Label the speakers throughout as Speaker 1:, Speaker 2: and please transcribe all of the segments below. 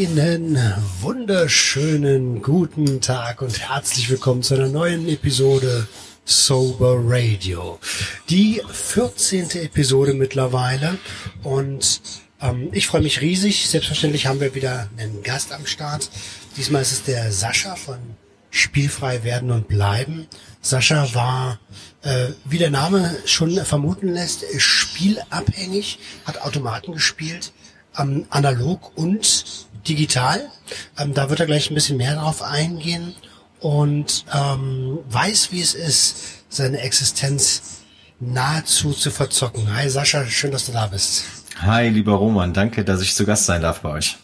Speaker 1: Einen wunderschönen guten Tag und herzlich willkommen zu einer neuen Episode Sober Radio. Die 14. Episode mittlerweile und ähm, ich freue mich riesig. Selbstverständlich haben wir wieder einen Gast am Start. Diesmal ist es der Sascha von Spielfrei werden und bleiben. Sascha war, äh, wie der Name schon vermuten lässt, spielabhängig, hat Automaten gespielt, ähm, analog und digital. Ähm, da wird er gleich ein bisschen mehr drauf eingehen und ähm, weiß, wie es ist, seine Existenz nahezu zu verzocken. Hi Sascha, schön, dass du da bist.
Speaker 2: Hi, lieber Roman, danke, dass ich zu Gast sein darf bei euch.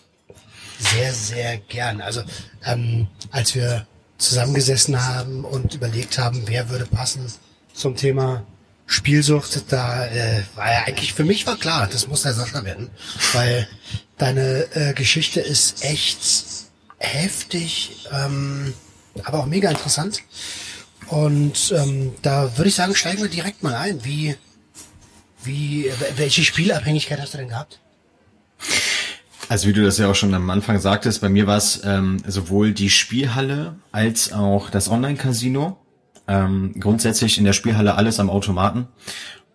Speaker 1: Sehr, sehr gern. Also ähm, als wir zusammengesessen haben und überlegt haben, wer würde passen zum Thema Spielsucht, da äh, war ja eigentlich für mich war klar, das muss der Sascha werden, weil deine äh, Geschichte ist echt heftig, ähm, aber auch mega interessant. Und ähm, da würde ich sagen, steigen wir direkt mal ein. Wie, wie, welche Spielabhängigkeit hast du denn gehabt?
Speaker 2: Also wie du das ja auch schon am Anfang sagtest, bei mir war es ähm, sowohl die Spielhalle als auch das Online-Casino. Ähm, grundsätzlich in der Spielhalle alles am Automaten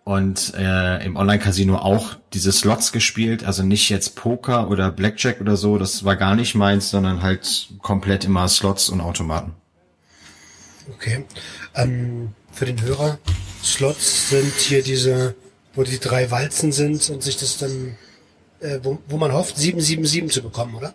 Speaker 2: und äh, im Online-Casino auch diese Slots gespielt, also nicht jetzt Poker oder Blackjack oder so, das war gar nicht meins, sondern halt komplett immer Slots und Automaten.
Speaker 1: Okay. Ähm, für den Hörer, Slots sind hier diese, wo die drei Walzen sind und sich das dann, äh, wo, wo man hofft, 777 zu bekommen, oder?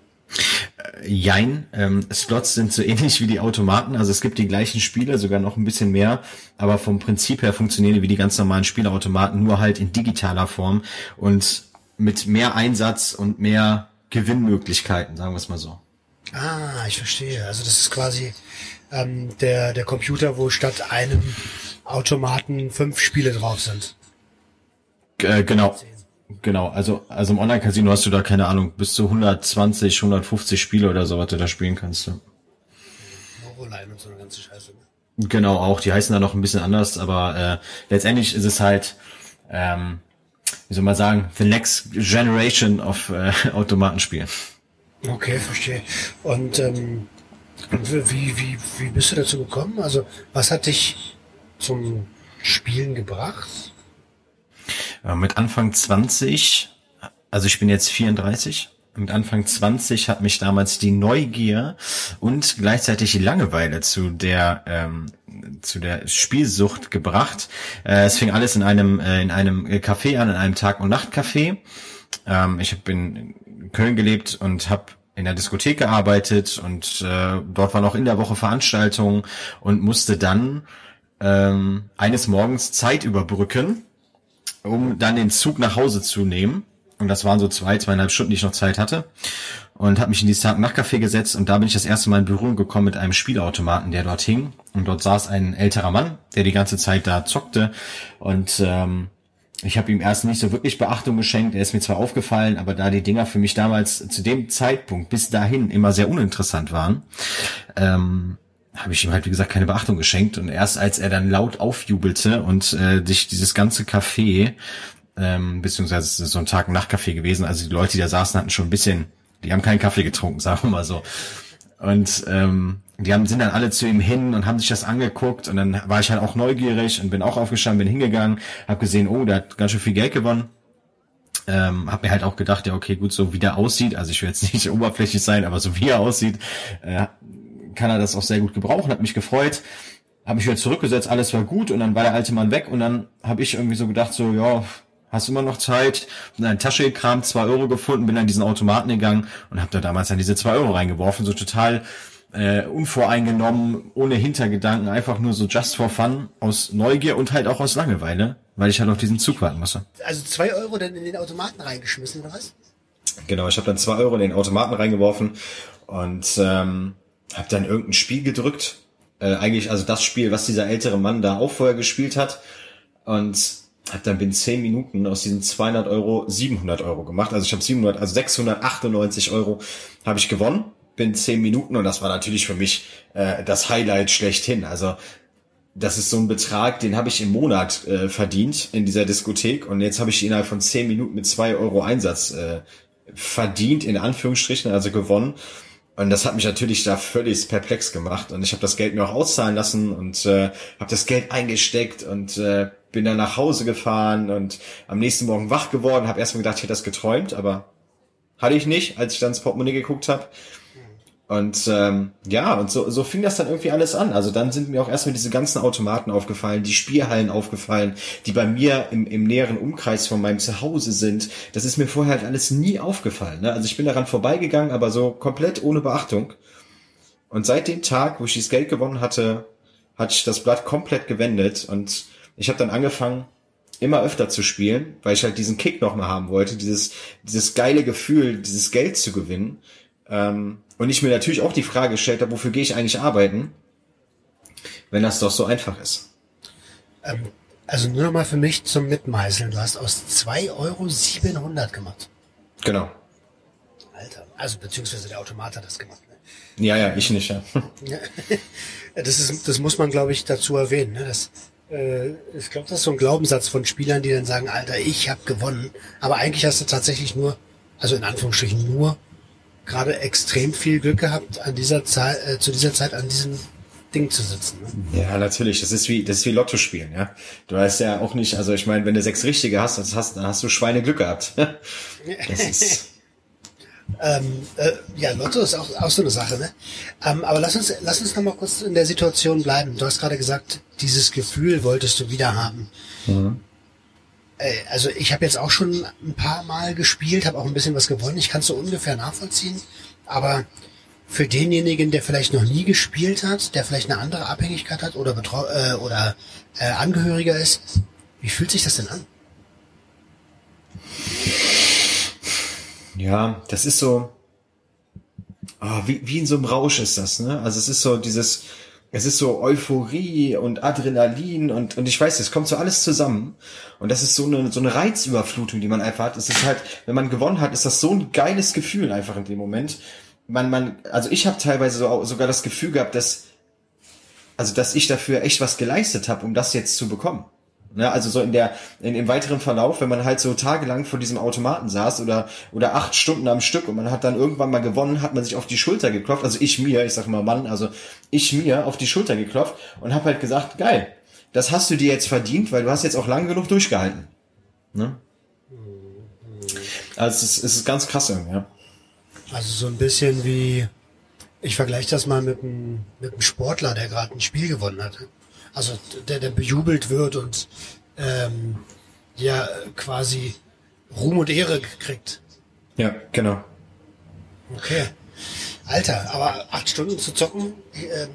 Speaker 2: Jein, ähm, Slots sind so ähnlich wie die Automaten, also es gibt die gleichen Spiele, sogar noch ein bisschen mehr, aber vom Prinzip her funktionieren die wie die ganz normalen Spielautomaten, nur halt in digitaler Form und mit mehr Einsatz und mehr Gewinnmöglichkeiten, sagen wir es mal so.
Speaker 1: Ah, ich verstehe. Also das ist quasi ähm, der, der Computer, wo statt einem Automaten fünf Spiele drauf sind.
Speaker 2: G äh, genau. Genau, also, also im Online-Casino hast du da keine Ahnung, bis zu 120, 150 Spiele oder so, was du da spielen kannst. Ja. Moroline und so eine ganze Scheiße. Ne? Genau, auch. Die heißen da noch ein bisschen anders, aber äh, letztendlich ist es halt, ähm, wie soll man sagen, the next generation of äh, Automatenspielen.
Speaker 1: Okay, verstehe. Und ähm, wie, wie, wie bist du dazu gekommen? Also, was hat dich zum Spielen gebracht?
Speaker 2: Äh, mit Anfang 20, also ich bin jetzt 34, mit Anfang 20 hat mich damals die Neugier und gleichzeitig die Langeweile zu der ähm, zu der Spielsucht gebracht. Äh, es fing alles in einem äh, in einem Café an, in einem Tag- und Nachtcafé. Ähm, ich habe in Köln gelebt und habe in der Diskothek gearbeitet und äh, dort waren auch in der Woche Veranstaltungen und musste dann ähm, eines Morgens Zeit überbrücken um dann den Zug nach Hause zu nehmen. Und das waren so zwei, zweieinhalb Stunden, die ich noch Zeit hatte. Und habe mich in dieses Tag-Nacht-Café gesetzt und da bin ich das erste Mal in Berührung gekommen mit einem Spielautomaten, der dort hing. Und dort saß ein älterer Mann, der die ganze Zeit da zockte. Und ähm, ich habe ihm erst nicht so wirklich Beachtung geschenkt. Er ist mir zwar aufgefallen, aber da die Dinger für mich damals zu dem Zeitpunkt bis dahin immer sehr uninteressant waren, ähm, habe ich ihm halt, wie gesagt, keine Beachtung geschenkt. Und erst als er dann laut aufjubelte und äh, sich dieses ganze Café, ähm, beziehungsweise es ist so ein Tag- und Nachtcafé gewesen, also die Leute, die da saßen, hatten schon ein bisschen, die haben keinen Kaffee getrunken, sagen wir mal so. Und ähm, die haben, sind dann alle zu ihm hin und haben sich das angeguckt und dann war ich halt auch neugierig und bin auch aufgestanden, bin hingegangen, habe gesehen, oh, der hat ganz schön viel Geld gewonnen. Ähm, hab mir halt auch gedacht, ja, okay, gut, so wie der aussieht, also ich will jetzt nicht oberflächlich sein, aber so wie er aussieht, äh, kann er das auch sehr gut gebrauchen, hat mich gefreut, habe mich wieder zurückgesetzt, alles war gut und dann war der alte Mann weg und dann habe ich irgendwie so gedacht, so, ja, hast du immer noch Zeit, in eine Tasche gekramt, zwei Euro gefunden, bin an diesen Automaten gegangen und habe da damals dann diese zwei Euro reingeworfen, so total äh, unvoreingenommen, ohne Hintergedanken, einfach nur so just for fun, aus Neugier und halt auch aus Langeweile, weil ich halt auf diesen Zug warten musste.
Speaker 1: Also zwei Euro dann in den Automaten reingeschmissen, oder was?
Speaker 2: Genau, ich habe dann zwei Euro in den Automaten reingeworfen und ähm, habe dann irgendein Spiel gedrückt. Äh, eigentlich also das Spiel, was dieser ältere Mann da auch vorher gespielt hat. Und habe dann binnen 10 Minuten aus diesen 200 Euro 700 Euro gemacht. Also ich habe 700, also 698 Euro habe ich gewonnen binnen 10 Minuten. Und das war natürlich für mich äh, das Highlight schlechthin. Also das ist so ein Betrag, den habe ich im Monat äh, verdient in dieser Diskothek. Und jetzt habe ich innerhalb von 10 Minuten mit 2 Euro Einsatz äh, verdient, in Anführungsstrichen, also gewonnen. Und das hat mich natürlich da völlig perplex gemacht. Und ich habe das Geld mir auch auszahlen lassen und äh, habe das Geld eingesteckt und äh, bin dann nach Hause gefahren und am nächsten Morgen wach geworden, habe erstmal gedacht, ich hätte das geträumt, aber hatte ich nicht, als ich dann ins Portemonnaie geguckt habe. Und ähm, ja, und so, so fing das dann irgendwie alles an. Also dann sind mir auch erstmal diese ganzen Automaten aufgefallen, die Spielhallen aufgefallen, die bei mir im, im näheren Umkreis von meinem Zuhause sind. Das ist mir vorher halt alles nie aufgefallen. Ne? Also ich bin daran vorbeigegangen, aber so komplett ohne Beachtung. Und seit dem Tag, wo ich dieses Geld gewonnen hatte, hatte ich das Blatt komplett gewendet und ich habe dann angefangen, immer öfter zu spielen, weil ich halt diesen Kick nochmal haben wollte, dieses, dieses geile Gefühl, dieses Geld zu gewinnen. Ähm, und ich mir natürlich auch die Frage gestellt habe, wofür gehe ich eigentlich arbeiten, wenn das doch so einfach ist.
Speaker 1: Ähm, also nur noch mal für mich zum Mitmeißeln. Du hast aus 2 Euro 700 gemacht.
Speaker 2: Genau.
Speaker 1: Alter, also beziehungsweise der Automat hat das gemacht.
Speaker 2: Ne? Ja, ja, ich nicht, ja.
Speaker 1: das, ist, das muss man, glaube ich, dazu erwähnen. Ne? Das, äh, ich glaube, das ist so ein Glaubenssatz von Spielern, die dann sagen, Alter, ich habe gewonnen. Aber eigentlich hast du tatsächlich nur, also in Anführungsstrichen nur gerade extrem viel Glück gehabt, an dieser Zeit, äh, zu dieser Zeit an diesem Ding zu sitzen.
Speaker 2: Ne? Ja, natürlich. Das ist wie, das ist wie Lotto spielen, ja. Du weißt ja auch nicht, also ich meine, wenn du sechs Richtige hast, das hast, dann hast du Schweine Glück gehabt. das
Speaker 1: ist ähm, äh, ja, Lotto ist auch, auch so eine Sache, ne? Ähm, aber lass uns, lass uns noch mal kurz in der Situation bleiben. Du hast gerade gesagt, dieses Gefühl wolltest du wieder haben. Mhm. Äh, also ich habe jetzt auch schon ein paar Mal gespielt, habe auch ein bisschen was gewonnen. Ich kann es so ungefähr nachvollziehen. Aber für denjenigen, der vielleicht noch nie gespielt hat, der vielleicht eine andere Abhängigkeit hat oder Betrau äh, oder äh, Angehöriger ist, wie fühlt sich das denn an?
Speaker 2: Ja, das ist so, oh, wie, wie in so einem Rausch ist das, ne? Also es ist so dieses, es ist so Euphorie und Adrenalin und, und ich weiß, es kommt so alles zusammen. Und das ist so eine, so eine Reizüberflutung, die man einfach hat. Es ist halt, wenn man gewonnen hat, ist das so ein geiles Gefühl einfach in dem Moment. Man, man, also ich habe teilweise so, sogar das Gefühl gehabt, dass, also dass ich dafür echt was geleistet habe, um das jetzt zu bekommen. Ne, also so in der, in, im weiteren Verlauf, wenn man halt so tagelang vor diesem Automaten saß oder, oder acht Stunden am Stück und man hat dann irgendwann mal gewonnen, hat man sich auf die Schulter geklopft, also ich mir, ich sag mal Mann, also ich mir auf die Schulter geklopft und habe halt gesagt, geil, das hast du dir jetzt verdient, weil du hast jetzt auch lang genug durchgehalten. Ne? Also es ist, es ist ganz krass, ja.
Speaker 1: Also so ein bisschen wie, ich vergleiche das mal mit einem, mit einem Sportler, der gerade ein Spiel gewonnen hat also der, der bejubelt wird und ähm, ja quasi Ruhm und Ehre kriegt.
Speaker 2: Ja, genau.
Speaker 1: Okay. Alter, aber acht Stunden zu zocken, ähm,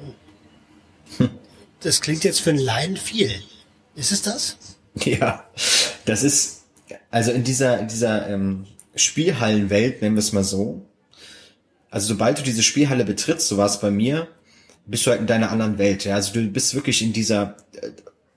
Speaker 1: hm. das klingt jetzt für einen Laien viel. Ist es das?
Speaker 2: Ja, das ist, also in dieser, in dieser ähm, Spielhallenwelt, nennen wir es mal so, also sobald du diese Spielhalle betrittst, so war es bei mir, bist du halt in deiner anderen Welt. Ja? Also du bist wirklich in dieser, äh,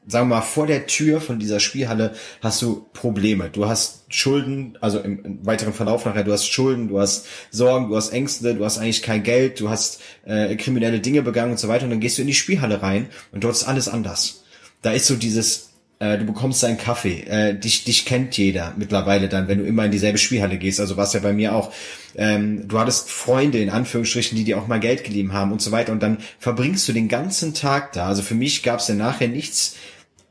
Speaker 2: sagen wir mal, vor der Tür von dieser Spielhalle hast du Probleme. Du hast Schulden, also im, im weiteren Verlauf nachher, du hast Schulden, du hast Sorgen, du hast Ängste, du hast eigentlich kein Geld, du hast äh, kriminelle Dinge begangen und so weiter. Und dann gehst du in die Spielhalle rein und dort ist alles anders. Da ist so dieses, äh, du bekommst deinen Kaffee, äh, dich, dich kennt jeder mittlerweile dann, wenn du immer in dieselbe Spielhalle gehst. Also war es ja bei mir auch. Ähm, du hattest Freunde in Anführungsstrichen, die dir auch mal Geld geliehen haben und so weiter. Und dann verbringst du den ganzen Tag da. Also für mich gab es ja nachher nichts,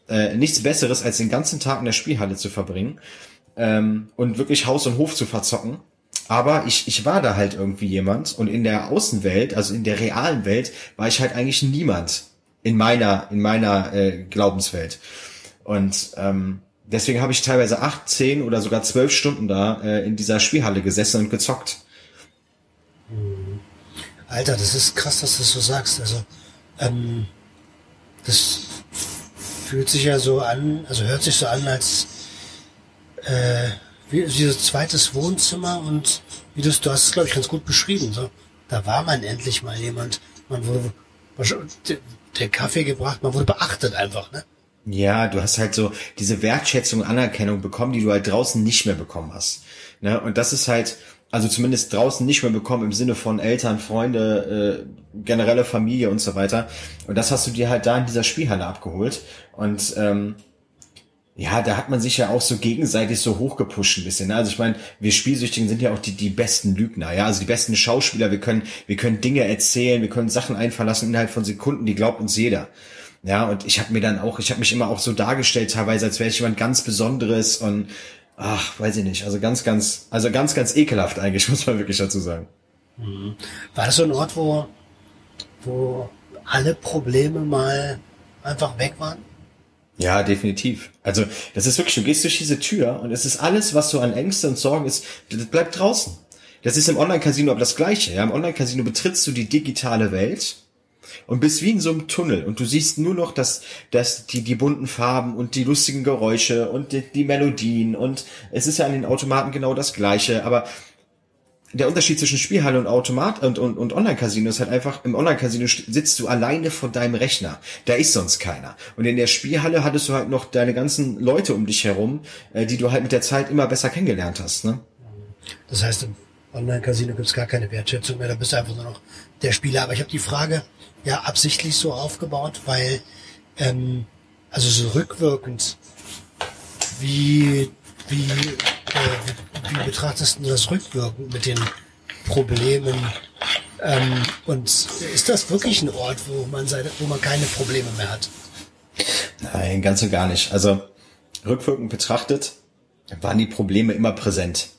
Speaker 2: äh, nichts Besseres, als den ganzen Tag in der Spielhalle zu verbringen ähm, und wirklich Haus und Hof zu verzocken. Aber ich, ich war da halt irgendwie jemand und in der Außenwelt, also in der realen Welt, war ich halt eigentlich niemand in meiner, in meiner äh, Glaubenswelt. Und ähm, deswegen habe ich teilweise acht, zehn oder sogar zwölf Stunden da äh, in dieser Spielhalle gesessen und gezockt.
Speaker 1: Alter, das ist krass, dass du das so sagst. Also, ähm, das fühlt sich ja so an, also hört sich so an, als äh, wie, wie so zweites Wohnzimmer und wie du du hast es, glaube ich, ganz gut beschrieben. So, da war man endlich mal jemand. Man wurde der Kaffee gebracht, man wurde beachtet einfach, ne?
Speaker 2: Ja, du hast halt so diese Wertschätzung, Anerkennung bekommen, die du halt draußen nicht mehr bekommen hast. Ne? Und das ist halt, also zumindest draußen nicht mehr bekommen im Sinne von Eltern, Freunde, äh, generelle Familie und so weiter. Und das hast du dir halt da in dieser Spielhalle abgeholt. Und ähm, ja, da hat man sich ja auch so gegenseitig so hochgepusht ein bisschen. Ne? Also ich meine, wir Spielsüchtigen sind ja auch die, die besten Lügner, ja, also die besten Schauspieler. Wir können, wir können Dinge erzählen, wir können Sachen einverlassen innerhalb von Sekunden, die glaubt uns jeder. Ja, und ich habe mir dann auch, ich habe mich immer auch so dargestellt, teilweise, als wäre ich jemand ganz Besonderes und ach, weiß ich nicht, also ganz, ganz, also ganz, ganz ekelhaft eigentlich, muss man wirklich dazu sagen.
Speaker 1: Mhm. War das so ein Ort, wo, wo alle Probleme mal einfach weg waren?
Speaker 2: Ja, definitiv. Also das ist wirklich, du gehst durch diese Tür und es ist alles, was so an Ängste und Sorgen ist, das bleibt draußen. Das ist im Online-Casino aber das Gleiche. Ja? Im Online-Casino betrittst du die digitale Welt und bist wie in so einem Tunnel und du siehst nur noch das, das, die, die bunten Farben und die lustigen Geräusche und die, die Melodien und es ist ja an den Automaten genau das Gleiche, aber der Unterschied zwischen Spielhalle und Automat und, und, und Online-Casino ist halt einfach, im Online-Casino sitzt du alleine vor deinem Rechner. Da ist sonst keiner. Und in der Spielhalle hattest du halt noch deine ganzen Leute um dich herum, äh, die du halt mit der Zeit immer besser kennengelernt hast. Ne?
Speaker 1: Das heißt, im Online-Casino gibt's gar keine Wertschätzung mehr, da bist du einfach nur noch der Spieler. Aber ich habe die Frage ja absichtlich so aufgebaut, weil ähm, also so rückwirkend, wie, wie, äh, wie, wie betrachtest du das rückwirkend mit den Problemen? Ähm, und ist das wirklich ein Ort, wo man seine, wo man keine Probleme mehr hat?
Speaker 2: Nein, ganz und gar nicht. Also rückwirkend betrachtet waren die Probleme immer präsent.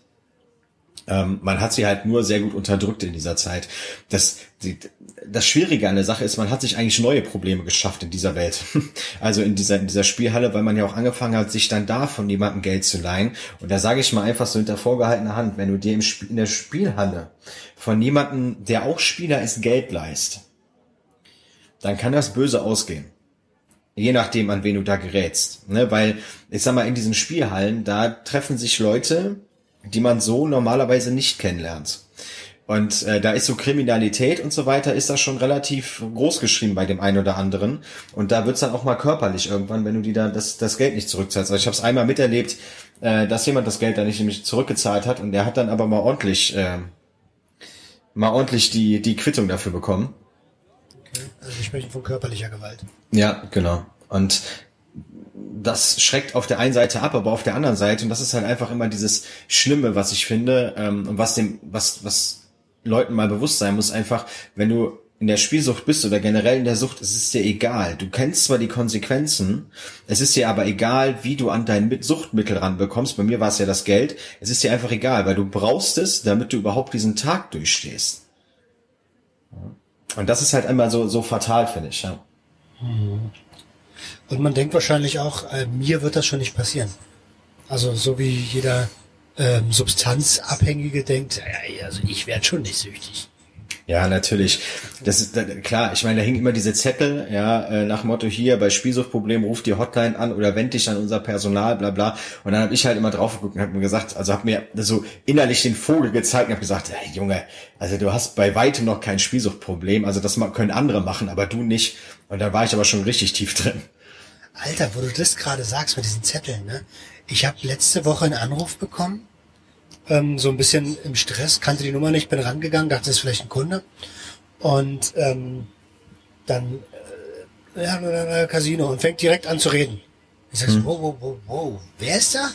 Speaker 2: Ähm, man hat sie halt nur sehr gut unterdrückt in dieser Zeit. Das, die, das Schwierige an der Sache ist, man hat sich eigentlich neue Probleme geschafft in dieser Welt. Also in dieser, in dieser Spielhalle, weil man ja auch angefangen hat, sich dann da von jemandem Geld zu leihen. Und da sage ich mal einfach so hinter vorgehaltener Hand, wenn du dir im Spiel, in der Spielhalle von jemandem, der auch Spieler ist, Geld leist, dann kann das böse ausgehen. Je nachdem, an wen du da gerätst. Ne? Weil, ich sag mal, in diesen Spielhallen, da treffen sich Leute, die man so normalerweise nicht kennenlernt. Und äh, da ist so Kriminalität und so weiter, ist das schon relativ groß geschrieben bei dem einen oder anderen. Und da wird's dann auch mal körperlich irgendwann, wenn du die da das, das Geld nicht zurückzahlst. Also ich habe es einmal miterlebt, äh, dass jemand das Geld da nicht nämlich zurückgezahlt hat und der hat dann aber mal ordentlich, äh, mal ordentlich die, die Quittung dafür bekommen.
Speaker 1: Okay. Also wir sprechen von körperlicher Gewalt.
Speaker 2: Ja, genau. Und das schreckt auf der einen Seite ab, aber auf der anderen Seite, und das ist halt einfach immer dieses Schlimme, was ich finde, ähm, und was dem, was, was Leuten mal bewusst sein muss, einfach, wenn du in der Spielsucht bist oder generell in der Sucht, es ist dir egal. Du kennst zwar die Konsequenzen, es ist dir aber egal, wie du an dein Suchtmittel ranbekommst. Bei mir war es ja das Geld. Es ist dir einfach egal, weil du brauchst es, damit du überhaupt diesen Tag durchstehst. Und das ist halt einmal so, so fatal, finde ich, ja.
Speaker 1: Mhm. Und man denkt wahrscheinlich auch, äh, mir wird das schon nicht passieren. Also so wie jeder ähm, Substanzabhängige denkt, ja, also ich werde schon nicht süchtig.
Speaker 2: Ja, natürlich. Das ist klar. Ich meine, da hingen immer diese Zettel, ja, äh, nach Motto hier bei Spielsuchtproblem ruft die Hotline an oder wend dich an unser Personal, bla bla. Und dann habe ich halt immer drauf geguckt und habe mir gesagt, also habe mir so innerlich den Vogel gezeigt und habe gesagt, hey, Junge, also du hast bei weitem noch kein Spielsuchtproblem, also das können andere machen, aber du nicht. Und da war ich aber schon richtig tief drin.
Speaker 1: Alter, wo du das gerade sagst mit diesen Zetteln, ne? Ich habe letzte Woche einen Anruf bekommen, ähm, so ein bisschen im Stress, kannte die Nummer nicht, bin rangegangen, dachte, das ist vielleicht ein Kunde. Und ähm, dann äh, ja, Casino und fängt direkt an zu reden. Ich sag so, hm. wow, wow, wow, wow, wer ist da?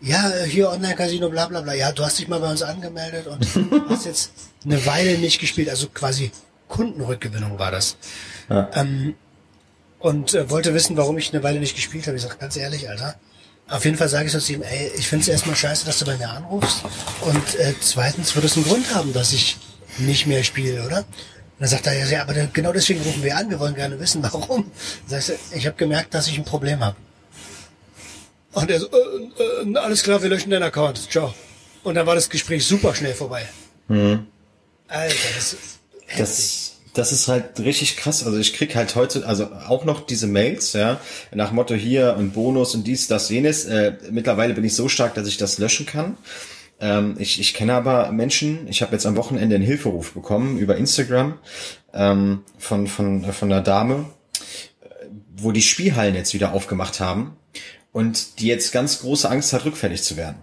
Speaker 1: Ja, hier Online-Casino, bla bla bla. Ja, du hast dich mal bei uns angemeldet und hast jetzt eine Weile nicht gespielt. Also quasi Kundenrückgewinnung war das. Ja. Ähm, und äh, wollte wissen, warum ich eine Weile nicht gespielt habe. Ich sag ganz ehrlich, Alter. Auf jeden Fall sage ich so zu ihm, ey, ich finde es erstmal scheiße, dass du bei mir anrufst. Und äh, zweitens wird es einen Grund haben, dass ich nicht mehr spiele, oder? Und dann sagt er, ja, aber genau deswegen rufen wir an, wir wollen gerne wissen, warum. Dann sagst du, ich habe gemerkt, dass ich ein Problem habe. Und er so, äh, äh, alles klar, wir löschen deinen Account. Ciao. Und dann war das Gespräch super schnell vorbei. Mhm. Alter, das ist
Speaker 2: heftig. Das das ist halt richtig krass. Also ich krieg halt heute, also auch noch diese Mails, ja, nach Motto hier und Bonus und dies, das, jenes. Äh, mittlerweile bin ich so stark, dass ich das löschen kann. Ähm, ich, ich kenne aber Menschen, ich habe jetzt am Wochenende einen Hilferuf bekommen über Instagram ähm, von, von, von einer Dame, wo die Spielhallen jetzt wieder aufgemacht haben und die jetzt ganz große Angst hat, rückfällig zu werden.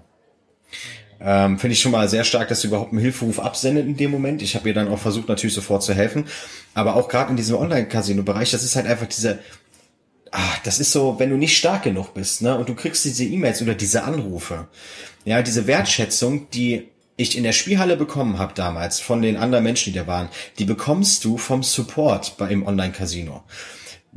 Speaker 2: Ähm, Finde ich schon mal sehr stark, dass sie überhaupt einen Hilferuf absendet in dem Moment. Ich habe ihr dann auch versucht, natürlich sofort zu helfen. Aber auch gerade in diesem Online-Casino-Bereich, das ist halt einfach diese ach, das ist so, wenn du nicht stark genug bist, ne, und du kriegst diese E-Mails oder diese Anrufe, ja, diese Wertschätzung, die ich in der Spielhalle bekommen habe damals von den anderen Menschen, die da waren, die bekommst du vom Support bei im Online-Casino.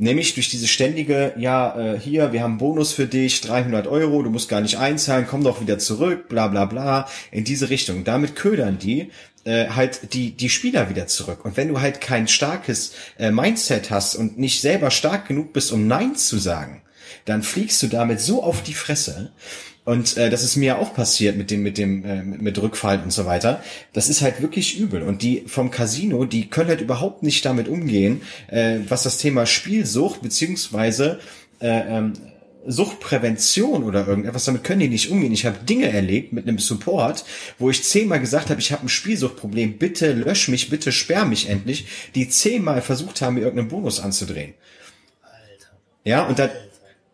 Speaker 2: Nämlich durch diese ständige, ja, äh, hier, wir haben Bonus für dich, 300 Euro, du musst gar nicht einzahlen, komm doch wieder zurück, bla bla bla, in diese Richtung. Damit ködern die äh, halt die, die Spieler wieder zurück. Und wenn du halt kein starkes äh, Mindset hast und nicht selber stark genug bist, um Nein zu sagen, dann fliegst du damit so auf die Fresse. Und äh, das ist mir auch passiert mit dem, mit dem, äh, mit Rückfall und so weiter. Das ist halt wirklich übel. Und die vom Casino, die können halt überhaupt nicht damit umgehen, äh, was das Thema Spielsucht beziehungsweise äh, ähm, Suchtprävention oder irgendetwas, damit können die nicht umgehen. Ich habe Dinge erlebt mit einem Support, wo ich zehnmal gesagt habe, ich habe ein Spielsuchtproblem, bitte lösch mich, bitte sperr mich endlich, die zehnmal versucht haben, mir irgendeinen Bonus anzudrehen. Alter. Ja, und da,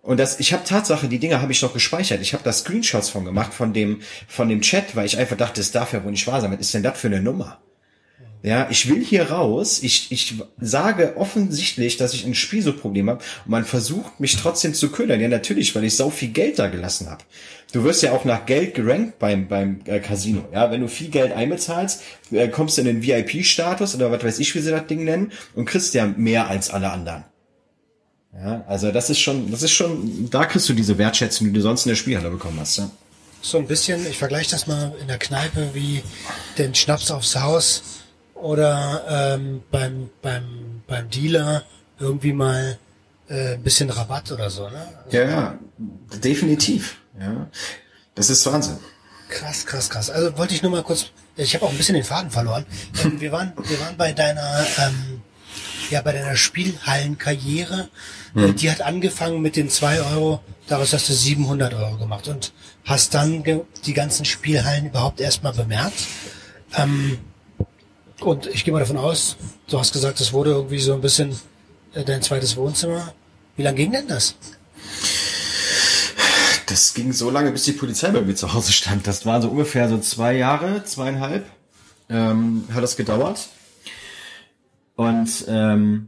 Speaker 2: und das, ich habe Tatsache, die Dinger habe ich noch gespeichert. Ich habe da Screenshots von gemacht, von dem, von dem Chat, weil ich einfach dachte, das darf ja wohl nicht wahr sein. Was ist denn das für eine Nummer? Ja, ich will hier raus. Ich, ich sage offensichtlich, dass ich ein Spielsuchtproblem habe und man versucht mich trotzdem zu ködern. Ja, natürlich, weil ich so viel Geld da gelassen habe. Du wirst ja auch nach Geld gerankt beim, beim äh, Casino. Ja, wenn du viel Geld einbezahlst, äh, kommst du in den VIP-Status oder was weiß ich, wie sie das Ding nennen und kriegst ja mehr als alle anderen. Ja, also das ist schon, das ist schon, da kriegst du diese Wertschätzung, die du sonst in der Spielhalle bekommen hast. Ja.
Speaker 1: So ein bisschen, ich vergleiche das mal in der Kneipe wie den Schnaps aufs Haus oder ähm, beim, beim, beim Dealer irgendwie mal äh, ein bisschen Rabatt oder so. Ne?
Speaker 2: Also, ja, ja, definitiv. Ja, das ist Wahnsinn.
Speaker 1: Krass, krass, krass. Also wollte ich nur mal kurz, ich habe auch ein bisschen den Faden verloren. Ähm, wir waren, wir waren bei deiner ähm, ja bei deiner Spielhallenkarriere. Hm. Die hat angefangen mit den zwei Euro, daraus hast du 700 Euro gemacht und hast dann die ganzen Spielhallen überhaupt erstmal bemerkt. Ähm, und ich gehe mal davon aus, du hast gesagt, es wurde irgendwie so ein bisschen äh, dein zweites Wohnzimmer. Wie lange ging denn das?
Speaker 2: Das ging so lange, bis die Polizei bei mir zu Hause stand. Das waren so ungefähr so zwei Jahre, zweieinhalb. Ähm, hat das gedauert. Und ähm,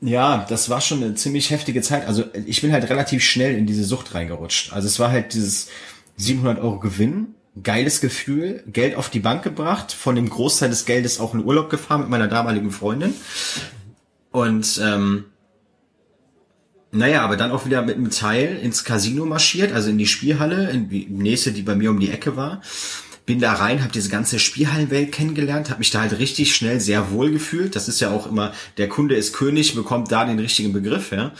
Speaker 2: ja, das war schon eine ziemlich heftige Zeit. Also ich bin halt relativ schnell in diese Sucht reingerutscht. Also es war halt dieses 700 Euro Gewinn, geiles Gefühl, Geld auf die Bank gebracht, von dem Großteil des Geldes auch in Urlaub gefahren mit meiner damaligen Freundin. Und ähm, naja, aber dann auch wieder mit einem Teil ins Casino marschiert, also in die Spielhalle, in die nächste, die bei mir um die Ecke war bin da rein, habe diese ganze Spielhallenwelt kennengelernt, habe mich da halt richtig schnell sehr wohl gefühlt. Das ist ja auch immer, der Kunde ist König, bekommt da den richtigen Begriff, ja.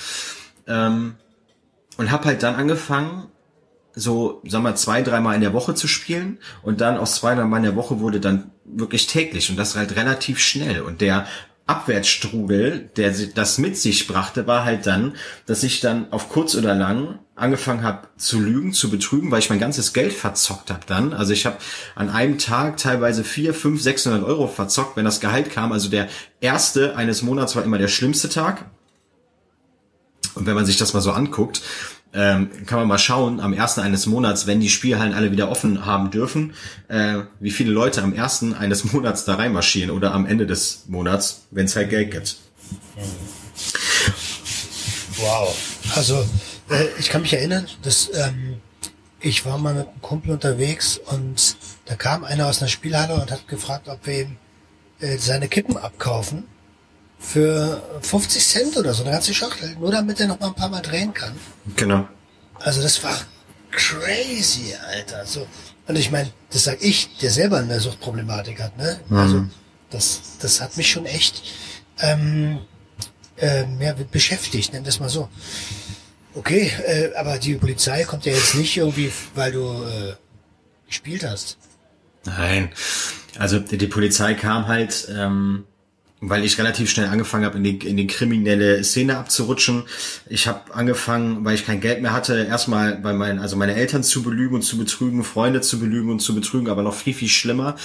Speaker 2: Ähm, und habe halt dann angefangen, so, sagen wir, zwei, dreimal in der Woche zu spielen und dann aus zwei, dreimal in der Woche wurde dann wirklich täglich und das halt relativ schnell und der Abwärtsstrudel, der das mit sich brachte, war halt dann, dass ich dann auf kurz oder lang angefangen habe zu lügen, zu betrügen, weil ich mein ganzes Geld verzockt habe dann. Also ich habe an einem Tag teilweise vier, fünf, 600 Euro verzockt, wenn das Gehalt kam. Also der erste eines Monats war immer der schlimmste Tag. Und wenn man sich das mal so anguckt, ähm, kann man mal schauen, am ersten eines Monats, wenn die Spielhallen alle wieder offen haben dürfen, äh, wie viele Leute am ersten eines Monats da reinmarschieren oder am Ende des Monats, wenn es halt Geld gibt.
Speaker 1: Wow. Also äh, ich kann mich erinnern, dass ähm, ich war mal mit einem Kumpel unterwegs und da kam einer aus einer Spielhalle und hat gefragt, ob wir ihm äh, seine Kippen abkaufen für 50 Cent oder so, eine ganze Schachtel, nur damit er noch mal ein paar Mal drehen kann.
Speaker 2: Genau.
Speaker 1: Also das war crazy, Alter. So. Und ich meine, das sag ich, der selber eine Suchtproblematik hat, ne? Mhm. Also das, das hat mich schon echt ähm, äh, mehr beschäftigt, nenn das mal so. Okay, äh, aber die Polizei kommt ja jetzt nicht irgendwie, weil du äh, gespielt hast.
Speaker 2: Nein, also die Polizei kam halt, ähm, weil ich relativ schnell angefangen habe, in die, in die kriminelle Szene abzurutschen. Ich habe angefangen, weil ich kein Geld mehr hatte, erstmal bei meinen, also meine Eltern zu belügen und zu betrügen, Freunde zu belügen und zu betrügen, aber noch viel, viel schlimmer,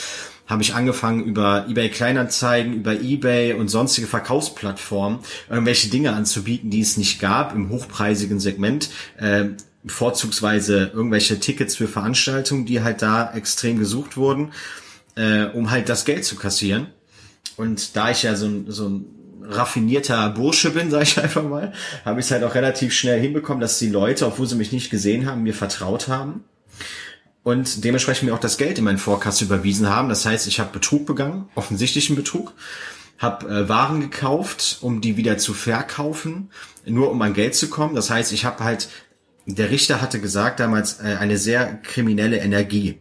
Speaker 2: habe ich angefangen, über eBay Kleinanzeigen, über eBay und sonstige Verkaufsplattformen irgendwelche Dinge anzubieten, die es nicht gab im hochpreisigen Segment. Äh, vorzugsweise irgendwelche Tickets für Veranstaltungen, die halt da extrem gesucht wurden, äh, um halt das Geld zu kassieren. Und da ich ja so ein, so ein raffinierter Bursche bin, sage ich einfach mal, habe ich es halt auch relativ schnell hinbekommen, dass die Leute, obwohl sie mich nicht gesehen haben, mir vertraut haben und dementsprechend mir auch das Geld in meinen Vorkasse überwiesen haben. Das heißt, ich habe Betrug begangen, offensichtlichen Betrug, habe äh, Waren gekauft, um die wieder zu verkaufen, nur um an Geld zu kommen. Das heißt, ich habe halt, der Richter hatte gesagt damals, äh, eine sehr kriminelle Energie.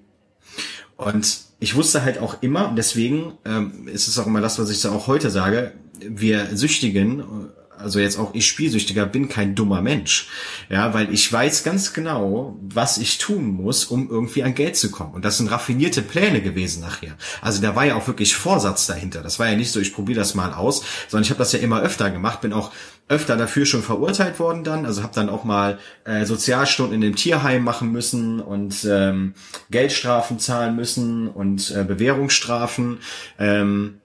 Speaker 2: Und ich wusste halt auch immer, deswegen ähm, ist es auch immer das, was ich so auch heute sage, wir Süchtigen also jetzt auch ich Spielsüchtiger, bin kein dummer Mensch. Ja, weil ich weiß ganz genau, was ich tun muss, um irgendwie an Geld zu kommen. Und das sind raffinierte Pläne gewesen nachher. Also da war ja auch wirklich Vorsatz dahinter. Das war ja nicht so, ich probiere das mal aus, sondern ich habe das ja immer öfter gemacht, bin auch öfter dafür schon verurteilt worden dann. Also habe dann auch mal äh, Sozialstunden in dem Tierheim machen müssen und ähm, Geldstrafen zahlen müssen und äh, Bewährungsstrafen. Ähm,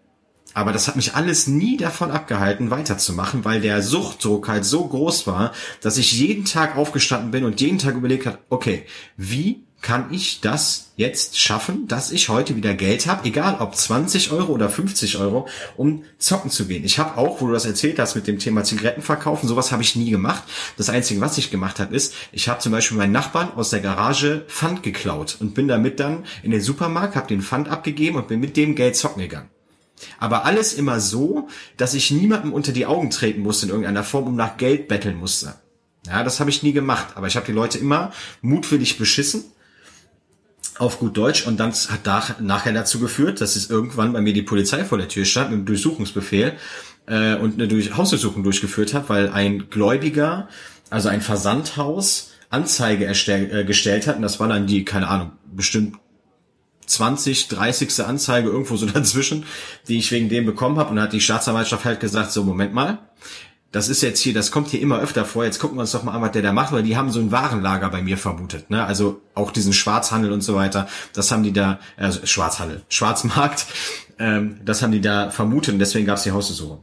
Speaker 2: aber das hat mich alles nie davon abgehalten, weiterzumachen, weil der Suchtdruck halt so groß war, dass ich jeden Tag aufgestanden bin und jeden Tag überlegt habe, okay, wie kann ich das jetzt schaffen, dass ich heute wieder Geld habe, egal ob 20 Euro oder 50 Euro, um zocken zu gehen. Ich habe auch, wo du das erzählt hast mit dem Thema Zigaretten verkaufen, sowas habe ich nie gemacht. Das Einzige, was ich gemacht habe, ist, ich habe zum Beispiel meinen Nachbarn aus der Garage Pfand geklaut und bin damit dann in den Supermarkt, habe den Pfand abgegeben und bin mit dem Geld zocken gegangen. Aber alles immer so, dass ich niemandem unter die Augen treten musste in irgendeiner Form und nach Geld betteln musste. Ja, das habe ich nie gemacht. Aber ich habe die Leute immer mutwillig beschissen. Auf gut Deutsch. Und dann hat da, nachher dazu geführt, dass es irgendwann bei mir die Polizei vor der Tür stand mit einem Durchsuchungsbefehl äh, und eine durch Hausdurchsuchung durchgeführt hat, weil ein Gläubiger, also ein Versandhaus, Anzeige erstell, äh, gestellt hat. Und das war dann die, keine Ahnung, bestimmt 20, 30. Anzeige irgendwo so dazwischen, die ich wegen dem bekommen habe. Und dann hat die Staatsanwaltschaft halt gesagt, so Moment mal, das ist jetzt hier, das kommt hier immer öfter vor, jetzt gucken wir uns doch mal an, was der da macht, weil die haben so ein Warenlager bei mir vermutet. Ne? Also auch diesen Schwarzhandel und so weiter, das haben die da, also Schwarzhandel, Schwarzmarkt, ähm, das haben die da vermutet und deswegen gab es die Hausbesuche.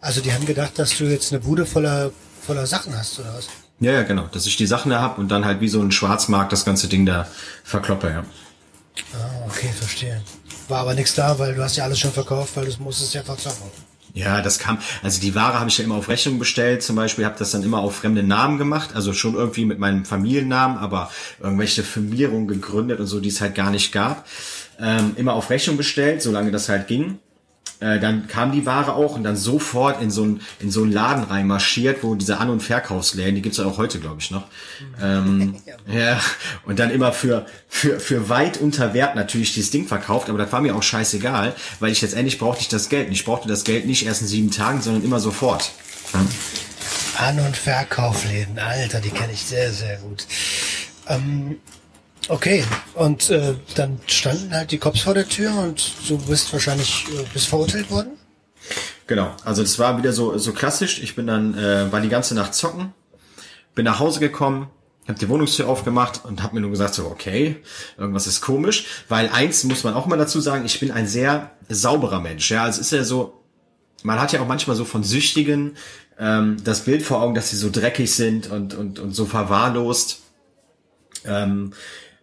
Speaker 1: Also die haben gedacht, dass du jetzt eine Bude voller, voller Sachen hast, oder was?
Speaker 2: Ja, ja, genau, dass ich die Sachen da hab und dann halt wie so ein Schwarzmarkt das ganze Ding da verkloppe, ja.
Speaker 1: Ah, okay, verstehe. War aber nichts da, weil du hast ja alles schon verkauft, weil du musstest ja verzocken.
Speaker 2: Ja, das kam, also die Ware habe ich ja immer auf Rechnung bestellt, zum Beispiel habe das dann immer auf fremde Namen gemacht, also schon irgendwie mit meinem Familiennamen, aber irgendwelche Firmierungen gegründet und so, die es halt gar nicht gab. Ähm, immer auf Rechnung bestellt, solange das halt ging. Äh, dann kam die Ware auch und dann sofort in so einen in so einen Laden reinmarschiert, wo diese An- und Verkaufsläden, die gibt's ja auch heute, glaube ich, noch. Ähm, ja, und dann immer für, für, für weit unter Wert natürlich dieses Ding verkauft, aber das war mir auch scheißegal, weil ich letztendlich brauchte ich das Geld. Und ich brauchte das Geld nicht erst in sieben Tagen, sondern immer sofort.
Speaker 1: An- und Verkaufsläden, Alter, die kenne ich sehr, sehr gut. Ähm, Okay, und äh, dann standen halt die Cops vor der Tür und du bist wahrscheinlich äh, bist verurteilt worden?
Speaker 2: Genau, also das war wieder so so klassisch. Ich bin dann äh, war die ganze Nacht zocken, bin nach Hause gekommen, habe die Wohnungstür aufgemacht und habe mir nur gesagt so okay, irgendwas ist komisch, weil eins muss man auch mal dazu sagen, ich bin ein sehr sauberer Mensch. Ja, also ist ja so, man hat ja auch manchmal so von Süchtigen ähm, das Bild vor Augen, dass sie so dreckig sind und und und so verwahrlost. Ähm,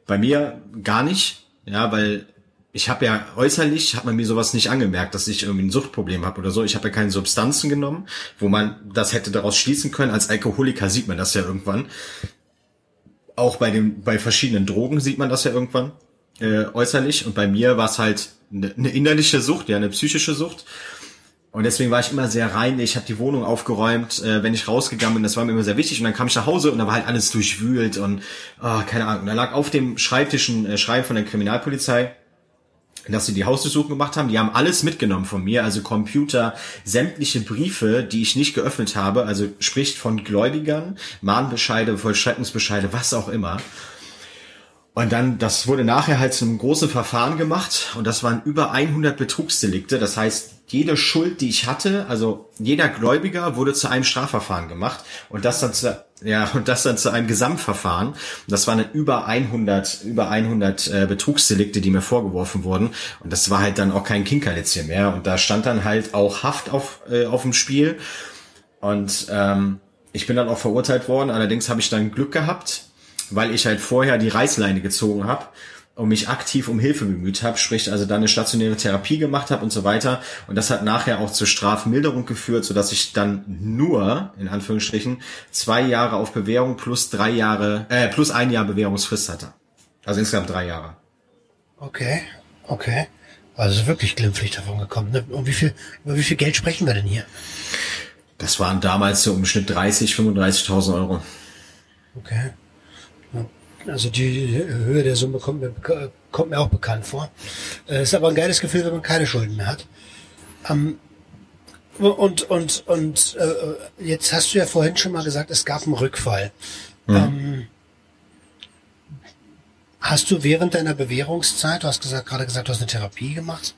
Speaker 2: bei mir gar nicht, ja, weil ich habe ja äußerlich, hat man mir sowas nicht angemerkt, dass ich irgendwie ein Suchtproblem habe oder so. Ich habe ja keine Substanzen genommen, wo man das hätte daraus schließen können. Als Alkoholiker sieht man das ja irgendwann. Auch bei den, bei verschiedenen Drogen sieht man das ja irgendwann äh, äußerlich. Und bei mir war es halt eine, eine innerliche Sucht, ja, eine psychische Sucht. Und deswegen war ich immer sehr rein. Ich habe die Wohnung aufgeräumt, äh, wenn ich rausgegangen bin. Das war mir immer sehr wichtig. Und dann kam ich nach Hause und da war halt alles durchwühlt und oh, keine Ahnung. Und da lag auf dem Schreibtisch ein äh, Schreiben von der Kriminalpolizei, dass sie die Hausdurchsuchung gemacht haben. Die haben alles mitgenommen von mir, also Computer, sämtliche Briefe, die ich nicht geöffnet habe. Also spricht von Gläubigern, Mahnbescheide, Vollstreckungsbescheide, was auch immer. Und dann, das wurde nachher halt zu einem großen Verfahren gemacht und das waren über 100 Betrugsdelikte. Das heißt, jede Schuld, die ich hatte, also jeder Gläubiger wurde zu einem Strafverfahren gemacht und das dann zu, ja, und das dann zu einem Gesamtverfahren. Und das waren dann über 100, über 100 äh, Betrugsdelikte, die mir vorgeworfen wurden. Und das war halt dann auch kein Kinkerlitzchen mehr. Und da stand dann halt auch Haft auf, äh, auf dem Spiel. Und ähm, ich bin dann auch verurteilt worden. Allerdings habe ich dann Glück gehabt, weil ich halt vorher die Reißleine gezogen habe und mich aktiv um Hilfe bemüht habe, sprich also dann eine stationäre Therapie gemacht habe und so weiter. Und das hat nachher auch zur Strafmilderung geführt, sodass ich dann nur, in Anführungsstrichen, zwei Jahre auf Bewährung plus drei Jahre, äh, plus ein Jahr Bewährungsfrist hatte. Also insgesamt drei Jahre.
Speaker 1: Okay, okay. Also wirklich glimpflich davon gekommen. Ne? Und wie viel, über wie viel Geld sprechen wir denn hier?
Speaker 2: Das waren damals so im Schnitt 30, 35.000 Euro.
Speaker 1: Okay. Also die Höhe der Summe kommt mir, kommt mir auch bekannt vor. Es äh, ist aber ein geiles Gefühl, wenn man keine Schulden mehr hat. Ähm, und und und äh, jetzt hast du ja vorhin schon mal gesagt, es gab einen Rückfall. Mhm. Ähm, hast du während deiner Bewährungszeit, du hast gesagt, gerade gesagt, du hast eine Therapie gemacht.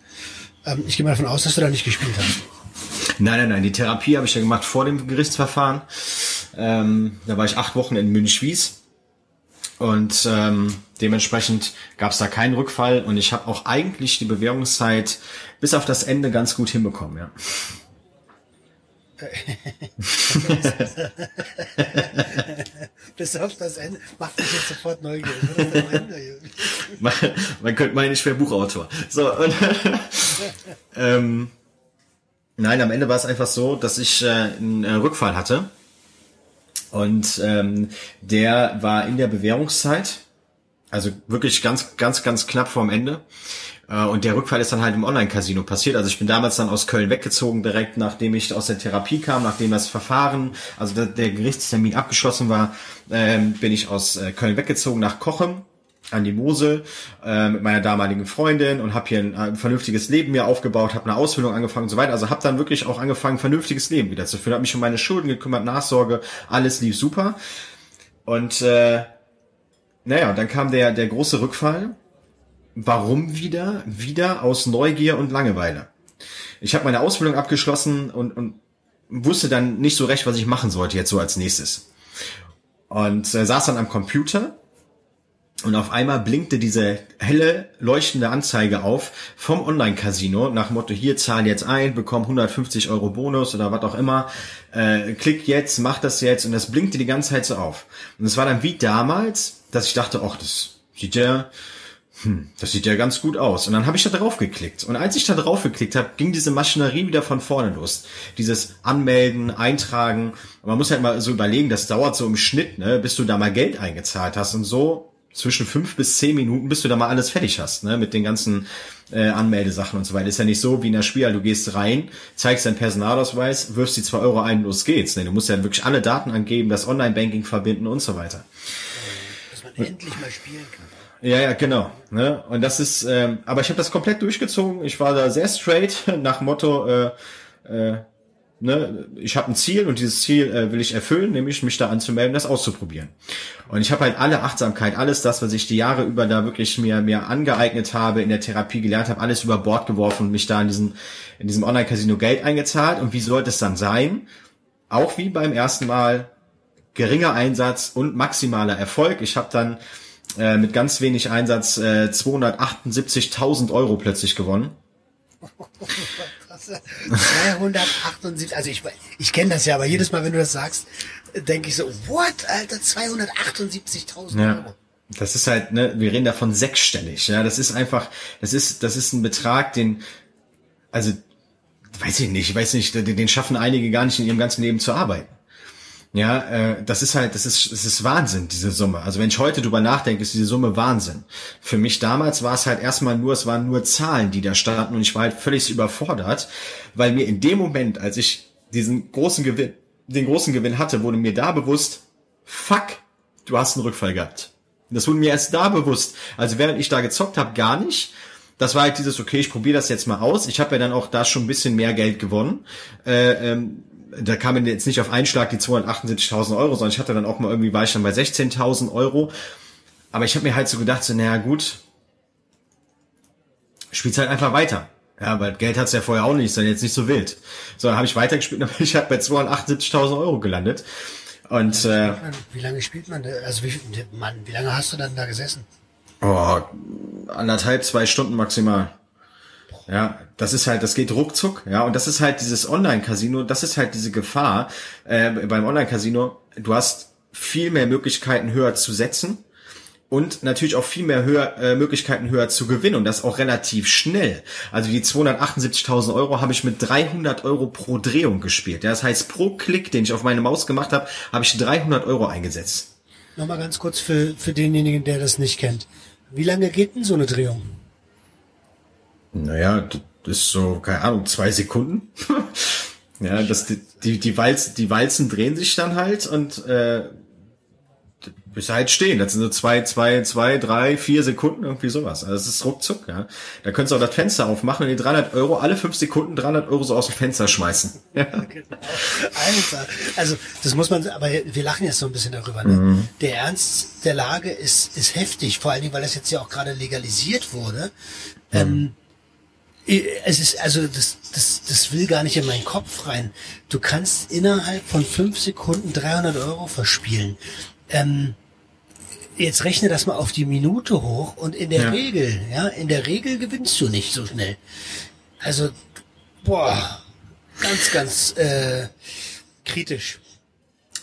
Speaker 1: Ähm, ich gehe mal davon aus, dass du da nicht gespielt hast.
Speaker 2: Nein, nein, nein. Die Therapie habe ich ja gemacht vor dem Gerichtsverfahren. Ähm, da war ich acht Wochen in Münchwies und ähm, dementsprechend gab es da keinen Rückfall und ich habe auch eigentlich die Bewährungszeit bis auf das Ende ganz gut hinbekommen, ja.
Speaker 1: bis auf das Ende macht mich jetzt sofort neugierig.
Speaker 2: man, man könnte meinen, ich wäre Buchautor. So, und, ähm, nein, am Ende war es einfach so, dass ich äh, einen äh, Rückfall hatte und ähm, der war in der Bewährungszeit, also wirklich ganz, ganz, ganz knapp vorm Ende. Äh, und der Rückfall ist dann halt im Online-Casino passiert. Also ich bin damals dann aus Köln weggezogen, direkt nachdem ich aus der Therapie kam, nachdem das Verfahren, also der, der Gerichtstermin abgeschlossen war, ähm, bin ich aus äh, Köln weggezogen nach Kochem an die Mosel äh, mit meiner damaligen Freundin und habe hier ein, ein, vernünftiges Leben mir aufgebaut, habe eine Ausbildung angefangen und so weiter. Also habe dann wirklich auch angefangen, vernünftiges Leben wieder zu führen. Habe mich um meine Schulden gekümmert, Nachsorge, alles lief super. Und äh, naja, dann kam der, der große Rückfall. Warum wieder? Wieder aus Neugier und Langeweile. Ich habe meine Ausbildung abgeschlossen und, und wusste dann nicht so recht, was ich machen sollte jetzt so als nächstes. Und äh, saß dann am Computer und auf einmal blinkte diese helle, leuchtende Anzeige auf vom Online-Casino nach Motto, hier zahl jetzt ein, bekomm 150 Euro Bonus oder was auch immer, äh, klick jetzt, mach das jetzt und das blinkte die ganze Zeit so auf. Und es war dann wie damals, dass ich dachte, ach, das sieht ja, hm, das sieht ja ganz gut aus. Und dann habe ich da drauf geklickt. Und als ich da drauf geklickt habe, ging diese Maschinerie wieder von vorne los. Dieses Anmelden, Eintragen. Und man muss halt mal so überlegen, das dauert so im Schnitt, ne, bis du da mal Geld eingezahlt hast. Und so zwischen fünf bis zehn Minuten, bis du da mal alles fertig hast, ne, mit den ganzen äh, Anmeldesachen und so weiter. Ist ja nicht so wie in der Spiel, du gehst rein, zeigst deinen Personalausweis, wirfst die zwei Euro ein, los geht's. Ne? Du musst ja wirklich alle Daten angeben, das Online-Banking verbinden und so weiter.
Speaker 1: Dass man endlich mal spielen kann.
Speaker 2: Ja, ja, genau. Ne? Und das ist, ähm, aber ich habe das komplett durchgezogen. Ich war da sehr straight nach Motto, äh, äh, ne, ich habe ein Ziel und dieses Ziel äh, will ich erfüllen, nämlich mich da anzumelden, das auszuprobieren. Und ich habe halt alle Achtsamkeit, alles das, was ich die Jahre über da wirklich mir mir angeeignet habe, in der Therapie gelernt habe, alles über Bord geworfen und mich da in diesem in diesem Online-Casino Geld eingezahlt. Und wie sollte es dann sein? Auch wie beim ersten Mal geringer Einsatz und maximaler Erfolg. Ich habe dann äh, mit ganz wenig Einsatz äh, 278.000 Euro plötzlich gewonnen.
Speaker 1: 278, also ich, ich kenne das ja, aber jedes Mal, wenn du das sagst, denke ich so, what, Alter, 278.000 ja. Euro.
Speaker 2: Das ist halt, ne, wir reden davon sechsstellig, ja, das ist einfach, das ist, das ist ein Betrag, den, also, weiß ich nicht, ich weiß nicht, den, den schaffen einige gar nicht in ihrem ganzen Leben zu arbeiten. Ja, äh, das ist halt, das ist, das ist Wahnsinn, diese Summe. Also wenn ich heute drüber nachdenke, ist diese Summe Wahnsinn. Für mich damals war es halt erstmal nur, es waren nur Zahlen, die da standen und ich war halt völlig überfordert, weil mir in dem Moment, als ich diesen großen Gewinn, den großen Gewinn hatte, wurde mir da bewusst, fuck, du hast einen Rückfall gehabt. Das wurde mir erst da bewusst. Also während ich da gezockt habe, gar nicht. Das war halt dieses, okay, ich probiere das jetzt mal aus. Ich habe ja dann auch da schon ein bisschen mehr Geld gewonnen. Äh, ähm, da kamen jetzt nicht auf einen Schlag die 278.000 Euro, sondern ich hatte dann auch mal irgendwie, war ich dann bei 16.000 Euro. Aber ich habe mir halt so gedacht, so, naja gut, spiel's halt einfach weiter. Ja, weil Geld hat's ja vorher auch nicht, ist dann jetzt nicht so wild. So, dann habe ich weitergespielt und bin ich halt bei 278.000 Euro gelandet. Und äh,
Speaker 1: wie lange spielt man? Also wie, Mann, wie lange hast du dann da gesessen?
Speaker 2: Oh, anderthalb, zwei Stunden maximal. Ja, das ist halt, das geht ruckzuck, ja, und das ist halt dieses Online-Casino, das ist halt diese Gefahr äh, beim Online-Casino. Du hast viel mehr Möglichkeiten höher zu setzen und natürlich auch viel mehr höher, äh, Möglichkeiten höher zu gewinnen und das auch relativ schnell. Also die 278.000 Euro habe ich mit 300 Euro pro Drehung gespielt. Das heißt, pro Klick, den ich auf meine Maus gemacht habe, habe ich 300 Euro eingesetzt.
Speaker 1: Nochmal ganz kurz für, für denjenigen, der das nicht kennt. Wie lange geht denn so eine Drehung?
Speaker 2: Naja, das ist so, keine Ahnung, zwei Sekunden. ja, das, die, die, die, Walz, die Walzen drehen sich dann halt und äh, bis halt stehen. Das sind so zwei, zwei, zwei, drei, vier Sekunden, irgendwie sowas. Also das ist ruckzuck, ja. Da könntest du auch das Fenster aufmachen und die 300 Euro alle fünf Sekunden 300 Euro so aus dem Fenster schmeißen. Ja. Genau.
Speaker 1: Alter. Also, das muss man, aber wir lachen jetzt so ein bisschen darüber, ne? Mhm. Der Ernst der Lage ist, ist heftig. Vor allen Dingen, weil das jetzt ja auch gerade legalisiert wurde. Mhm. Ähm, es ist, also das, das, das will gar nicht in meinen Kopf rein. Du kannst innerhalb von fünf Sekunden 300 Euro verspielen. Ähm, jetzt rechne das mal auf die Minute hoch und in der ja. Regel, ja, in der Regel gewinnst du nicht so schnell. Also, boah, ganz, ganz äh, kritisch.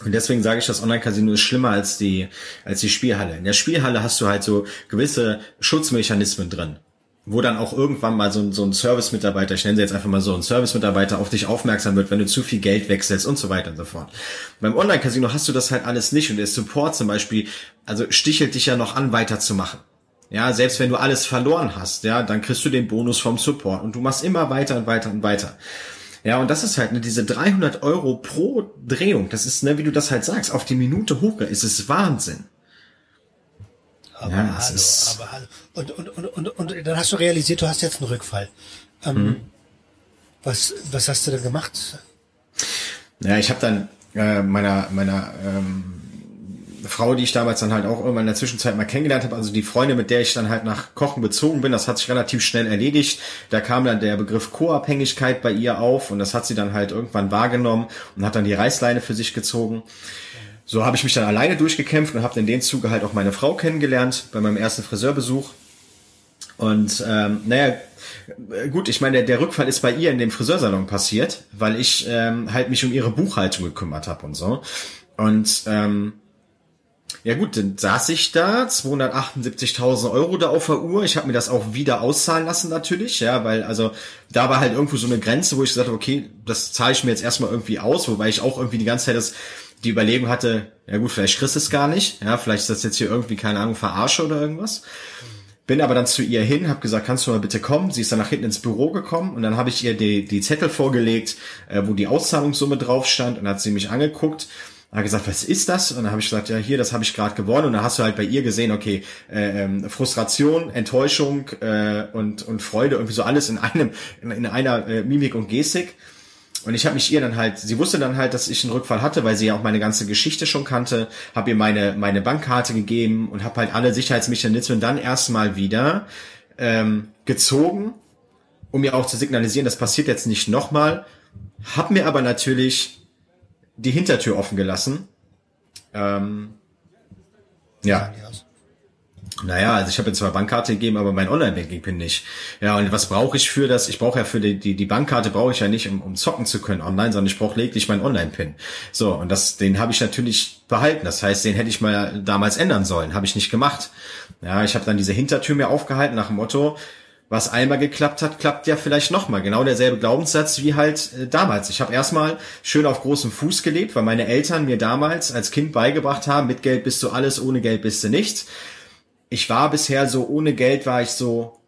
Speaker 2: Und deswegen sage ich, das Online-Casino ist schlimmer als die, als die Spielhalle. In der Spielhalle hast du halt so gewisse Schutzmechanismen drin wo dann auch irgendwann mal so ein, so ein Service-Mitarbeiter, ich nenne sie jetzt einfach mal so, ein Service-Mitarbeiter auf dich aufmerksam wird, wenn du zu viel Geld wechselst und so weiter und so fort. Beim Online-Casino hast du das halt alles nicht und der Support zum Beispiel, also stichelt dich ja noch an, weiterzumachen. Ja, selbst wenn du alles verloren hast, ja, dann kriegst du den Bonus vom Support und du machst immer weiter und weiter und weiter. Ja, und das ist halt ne, diese 300 Euro pro Drehung, das ist, ne, wie du das halt sagst, auf die Minute hoch, ist es Wahnsinn.
Speaker 1: Aber ja, hallo, aber hallo. Und, und, und, und, und dann hast du realisiert, du hast jetzt einen Rückfall. Ähm, mhm. was, was hast du denn gemacht?
Speaker 2: Ja, ich habe dann äh, meiner, meiner ähm, Frau, die ich damals dann halt auch irgendwann in der Zwischenzeit mal kennengelernt habe, also die Freundin, mit der ich dann halt nach Kochen bezogen bin, das hat sich relativ schnell erledigt. Da kam dann der Begriff Co-Abhängigkeit bei ihr auf und das hat sie dann halt irgendwann wahrgenommen und hat dann die Reißleine für sich gezogen. So habe ich mich dann alleine durchgekämpft und habe in dem Zuge halt auch meine Frau kennengelernt bei meinem ersten Friseurbesuch. Und ähm, naja, gut, ich meine, der, der Rückfall ist bei ihr in dem Friseursalon passiert, weil ich ähm, halt mich um ihre Buchhaltung gekümmert habe und so. Und ähm, ja gut, dann saß ich da, 278.000 Euro da auf der Uhr. Ich habe mir das auch wieder auszahlen lassen natürlich, ja, weil also da war halt irgendwo so eine Grenze, wo ich gesagt habe, okay, das zahle ich mir jetzt erstmal irgendwie aus, wobei ich auch irgendwie die ganze Zeit das die Überlegung hatte, ja gut, vielleicht kriegst du es gar nicht, ja, vielleicht ist das jetzt hier irgendwie, keine Ahnung, verarsche oder irgendwas. Bin aber dann zu ihr hin, habe gesagt, kannst du mal bitte kommen? Sie ist dann nach hinten ins Büro gekommen und dann habe ich ihr die, die Zettel vorgelegt, äh, wo die Auszahlungssumme drauf stand und hat sie mich angeguckt hat gesagt, was ist das? Und dann habe ich gesagt, ja hier, das habe ich gerade gewonnen. Und dann hast du halt bei ihr gesehen, okay, äh, ähm, Frustration, Enttäuschung äh, und und Freude, irgendwie so alles in einem in, in einer äh, Mimik und Gestik. Und ich habe mich ihr dann halt, sie wusste dann halt, dass ich einen Rückfall hatte, weil sie ja auch meine ganze Geschichte schon kannte, habe ihr meine meine Bankkarte gegeben und habe halt alle Sicherheitsmechanismen dann erstmal wieder ähm, gezogen, um mir auch zu signalisieren, das passiert jetzt nicht nochmal. Hab mir aber natürlich die Hintertür offen gelassen. Ähm, ja. Naja, also ich habe jetzt zwar Bankkarte gegeben, aber mein Online-Banking-Pin nicht. Ja, und was brauche ich für das? Ich brauche ja für die, die, die Bankkarte brauche ich ja nicht, um, um zocken zu können online, sondern ich brauche lediglich meinen Online-Pin. So, und das, den habe ich natürlich behalten. Das heißt, den hätte ich mal damals ändern sollen. Habe ich nicht gemacht. Ja, ich habe dann diese Hintertür mir aufgehalten nach dem Motto, was einmal geklappt hat, klappt ja vielleicht nochmal. Genau derselbe Glaubenssatz wie halt äh, damals. Ich habe erstmal schön auf großem Fuß gelebt, weil meine Eltern mir damals als Kind beigebracht haben, mit Geld bist du alles, ohne Geld bist du nichts ich war bisher so, ohne Geld war ich so,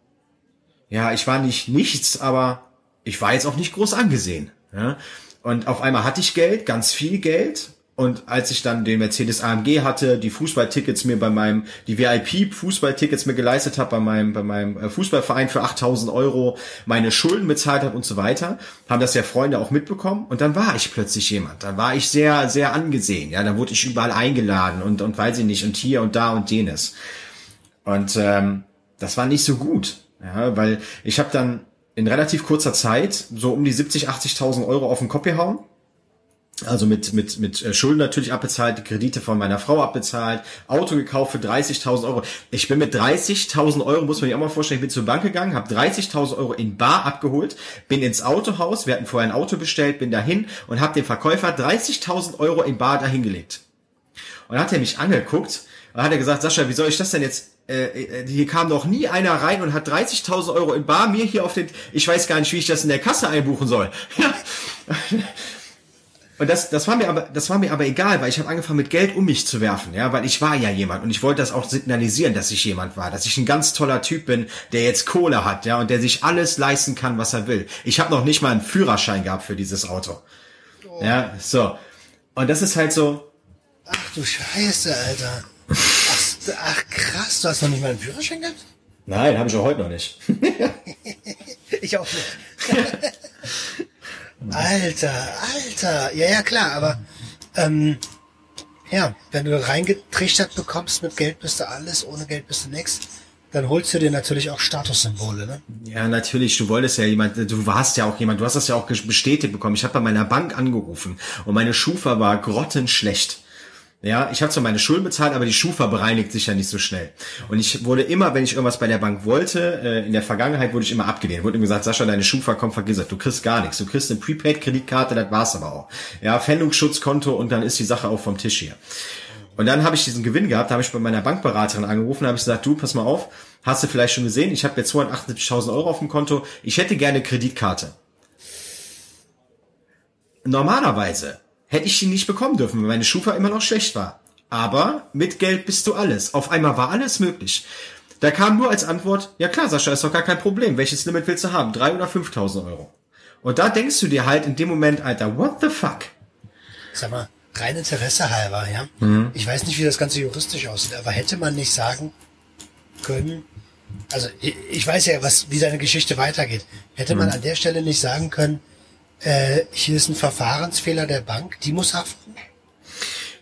Speaker 2: ja, ich war nicht nichts, aber ich war jetzt auch nicht groß angesehen. Ja? Und auf einmal hatte ich Geld, ganz viel Geld. Und als ich dann den Mercedes AMG hatte, die Fußballtickets mir bei meinem, die VIP-Fußballtickets mir geleistet habe bei meinem, bei meinem äh, Fußballverein für 8000 Euro, meine Schulden bezahlt habe und so weiter, haben das ja Freunde auch mitbekommen. Und dann war ich plötzlich jemand. Dann war ich sehr, sehr angesehen. Ja, dann wurde ich überall eingeladen und, und weiß ich nicht, und hier und da und jenes. Und ähm, das war nicht so gut, ja, weil ich habe dann in relativ kurzer Zeit so um die 70, 80.000 Euro auf den Kopf gehauen. Also mit, mit, mit äh, Schulden natürlich abbezahlt, die Kredite von meiner Frau abbezahlt, Auto gekauft für 30.000 Euro. Ich bin mit 30.000 Euro, muss man sich auch mal vorstellen, ich bin zur Bank gegangen, habe 30.000 Euro in Bar abgeholt, bin ins Autohaus, wir hatten vorher ein Auto bestellt, bin dahin und habe dem Verkäufer 30.000 Euro in Bar dahingelegt. Und dann hat er mich angeguckt Und hat er gesagt, Sascha, wie soll ich das denn jetzt äh, hier kam noch nie einer rein und hat 30.000 Euro in Bar mir hier auf den, ich weiß gar nicht, wie ich das in der Kasse einbuchen soll. Und das, das war mir aber, das war mir aber egal, weil ich habe angefangen mit Geld um mich zu werfen, ja, weil ich war ja jemand und ich wollte das auch signalisieren, dass ich jemand war, dass ich ein ganz toller Typ bin, der jetzt Kohle hat, ja, und der sich alles leisten kann, was er will. Ich habe noch nicht mal einen Führerschein gehabt für dieses Auto. Oh. Ja, so. Und das ist halt so.
Speaker 1: Ach du Scheiße, Alter. Ach, krass, du hast noch nicht mal einen Führerschein gehabt?
Speaker 2: Nein, habe ich auch heute noch nicht.
Speaker 1: ich auch nicht. Alter, Alter. Ja, ja, klar, aber ähm, ja, wenn du reingetrichtert bekommst, mit Geld bist du alles, ohne Geld bist du nix, dann holst du dir natürlich auch Statussymbole, ne?
Speaker 2: Ja, natürlich. Du wolltest ja jemand, du warst ja auch jemand, du hast das ja auch bestätigt bekommen. Ich habe bei meiner Bank angerufen und meine Schufa war grottenschlecht. Ja, ich habe zwar meine Schulden bezahlt, aber die Schufa bereinigt sich ja nicht so schnell. Und ich wurde immer, wenn ich irgendwas bei der Bank wollte, äh, in der Vergangenheit wurde ich immer abgelehnt. Wurde immer gesagt, Sascha, deine Schufa kommt vergiss das. Du kriegst gar nichts. Du kriegst eine Prepaid-Kreditkarte, das war's aber auch. Ja, Pfändungsschutzkonto und dann ist die Sache auch vom Tisch hier. Und dann habe ich diesen Gewinn gehabt, da habe ich bei meiner Bankberaterin angerufen, habe ich gesagt, du, pass mal auf, hast du vielleicht schon gesehen, ich habe jetzt 278.000 Euro auf dem Konto, ich hätte gerne Kreditkarte. Normalerweise hätte ich die nicht bekommen dürfen, weil meine Schufa immer noch schlecht war. Aber mit Geld bist du alles. Auf einmal war alles möglich. Da kam nur als Antwort, ja klar, Sascha, ist doch gar kein Problem. Welches Limit willst du haben? Drei oder 5.000 Euro? Und da denkst du dir halt in dem Moment, Alter, what the fuck?
Speaker 1: Sag mal, rein Interesse halber, ja? Mhm. Ich weiß nicht, wie das Ganze juristisch aussieht, aber hätte man nicht sagen können, also ich, ich weiß ja, was, wie deine Geschichte weitergeht. Hätte mhm. man an der Stelle nicht sagen können, äh, hier ist ein Verfahrensfehler der Bank, die muss haften?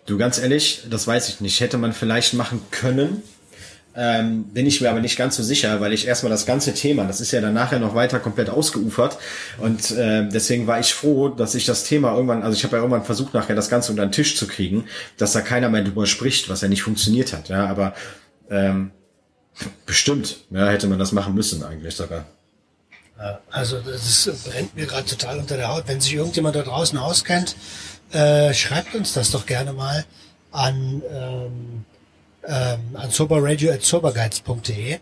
Speaker 2: Du, ganz ehrlich, das weiß ich nicht. Hätte man vielleicht machen können, ähm, bin ich mir aber nicht ganz so sicher, weil ich erstmal das ganze Thema, das ist ja dann nachher noch weiter komplett ausgeufert und äh, deswegen war ich froh, dass ich das Thema irgendwann, also ich habe ja irgendwann versucht nachher das Ganze unter den Tisch zu kriegen, dass da keiner mehr drüber spricht, was ja nicht funktioniert hat, ja, aber ähm, bestimmt, ja, hätte man das machen müssen eigentlich sogar.
Speaker 1: Also das brennt mir gerade total unter der Haut. Wenn sich irgendjemand da draußen auskennt, äh, schreibt uns das doch gerne mal an, ähm, ähm, an soberradio.soberguides.de.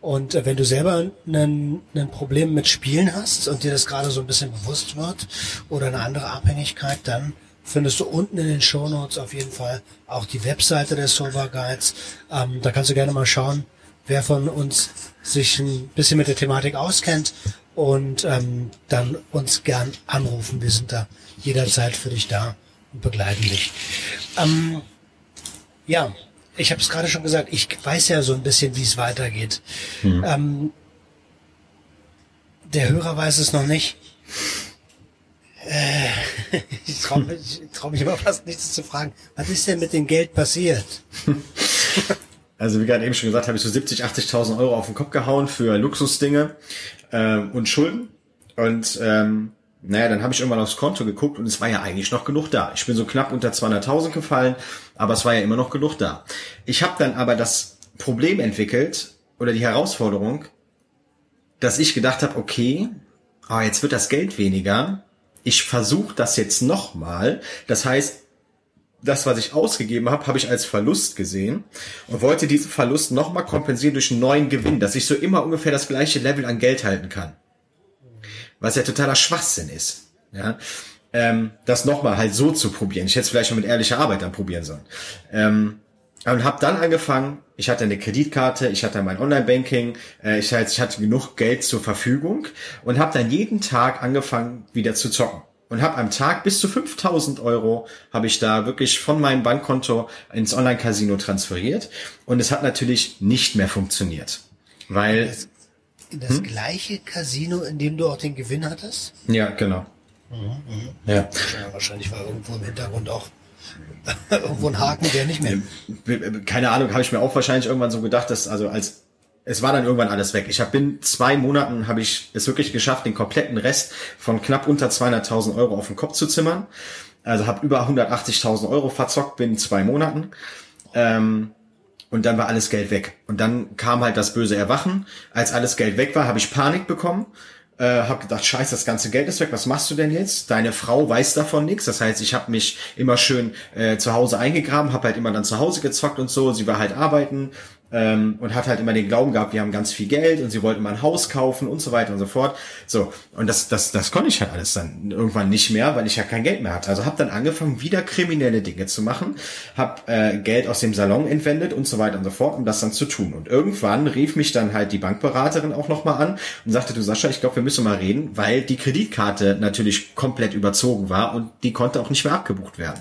Speaker 1: Und äh, wenn du selber ein Problem mit Spielen hast und dir das gerade so ein bisschen bewusst wird oder eine andere Abhängigkeit, dann findest du unten in den Show Notes auf jeden Fall auch die Webseite der Sober Guides. Ähm, da kannst du gerne mal schauen, wer von uns sich ein bisschen mit der Thematik auskennt und ähm, dann uns gern anrufen. Wir sind da jederzeit für dich da und begleiten dich. Ähm, ja, ich habe es gerade schon gesagt, ich weiß ja so ein bisschen, wie es weitergeht. Mhm. Ähm, der Hörer weiß es noch nicht. Äh, ich traue mich, trau mich immer fast nichts zu fragen. Was ist denn mit dem Geld passiert?
Speaker 2: Also wie gerade eben schon gesagt, habe ich so 70, 80.000 Euro auf den Kopf gehauen für Luxusdinge ähm, und Schulden. Und ähm, naja, dann habe ich irgendwann aufs Konto geguckt und es war ja eigentlich noch genug da. Ich bin so knapp unter 200.000 gefallen, aber es war ja immer noch genug da. Ich habe dann aber das Problem entwickelt oder die Herausforderung, dass ich gedacht habe, okay, oh, jetzt wird das Geld weniger. Ich versuche das jetzt nochmal. Das heißt, das, was ich ausgegeben habe, habe ich als Verlust gesehen und wollte diesen Verlust nochmal kompensieren durch einen neuen Gewinn, dass ich so immer ungefähr das gleiche Level an Geld halten kann. Was ja totaler Schwachsinn ist. Ja, ähm, das nochmal halt so zu probieren. Ich hätte es vielleicht schon mit ehrlicher Arbeit dann probieren sollen. Ähm, und habe dann angefangen, ich hatte eine Kreditkarte, ich hatte mein Online-Banking, äh, ich, ich hatte genug Geld zur Verfügung und habe dann jeden Tag angefangen, wieder zu zocken und habe am Tag bis zu 5000 Euro habe ich da wirklich von meinem Bankkonto ins Online-Casino transferiert und es hat natürlich nicht mehr funktioniert, weil
Speaker 1: das, das hm? gleiche Casino, in dem du auch den Gewinn hattest?
Speaker 2: Ja, genau. Mhm,
Speaker 1: mh. ja. ja. Wahrscheinlich war irgendwo im Hintergrund auch irgendwo ein Haken, der nicht mehr.
Speaker 2: Keine Ahnung, habe ich mir auch wahrscheinlich irgendwann so gedacht, dass also als es war dann irgendwann alles weg. Ich habe in zwei Monaten habe ich es wirklich geschafft, den kompletten Rest von knapp unter 200.000 Euro auf den Kopf zu zimmern. Also habe über 180.000 Euro verzockt binnen zwei Monaten. Ähm, und dann war alles Geld weg. Und dann kam halt das böse Erwachen. Als alles Geld weg war, habe ich Panik bekommen äh, habe gedacht, scheiße, das ganze Geld ist weg, was machst du denn jetzt? Deine Frau weiß davon nichts, das heißt, ich habe mich immer schön äh, zu Hause eingegraben, habe halt immer dann zu Hause gezockt und so, sie war halt arbeiten, ähm, und hat halt immer den Glauben gehabt, wir haben ganz viel Geld und sie wollten mal ein Haus kaufen und so weiter und so fort. So, und das, das, das konnte ich halt alles dann irgendwann nicht mehr, weil ich ja kein Geld mehr hatte. Also habe dann angefangen, wieder kriminelle Dinge zu machen, habe äh, Geld aus dem Salon entwendet und so weiter und so fort, um das dann zu tun. Und irgendwann rief mich dann halt die Bankberaterin auch nochmal an und sagte, du Sascha, ich glaube, wir müssen mal reden, weil die Kreditkarte natürlich komplett überzogen war und die konnte auch nicht mehr abgebucht werden.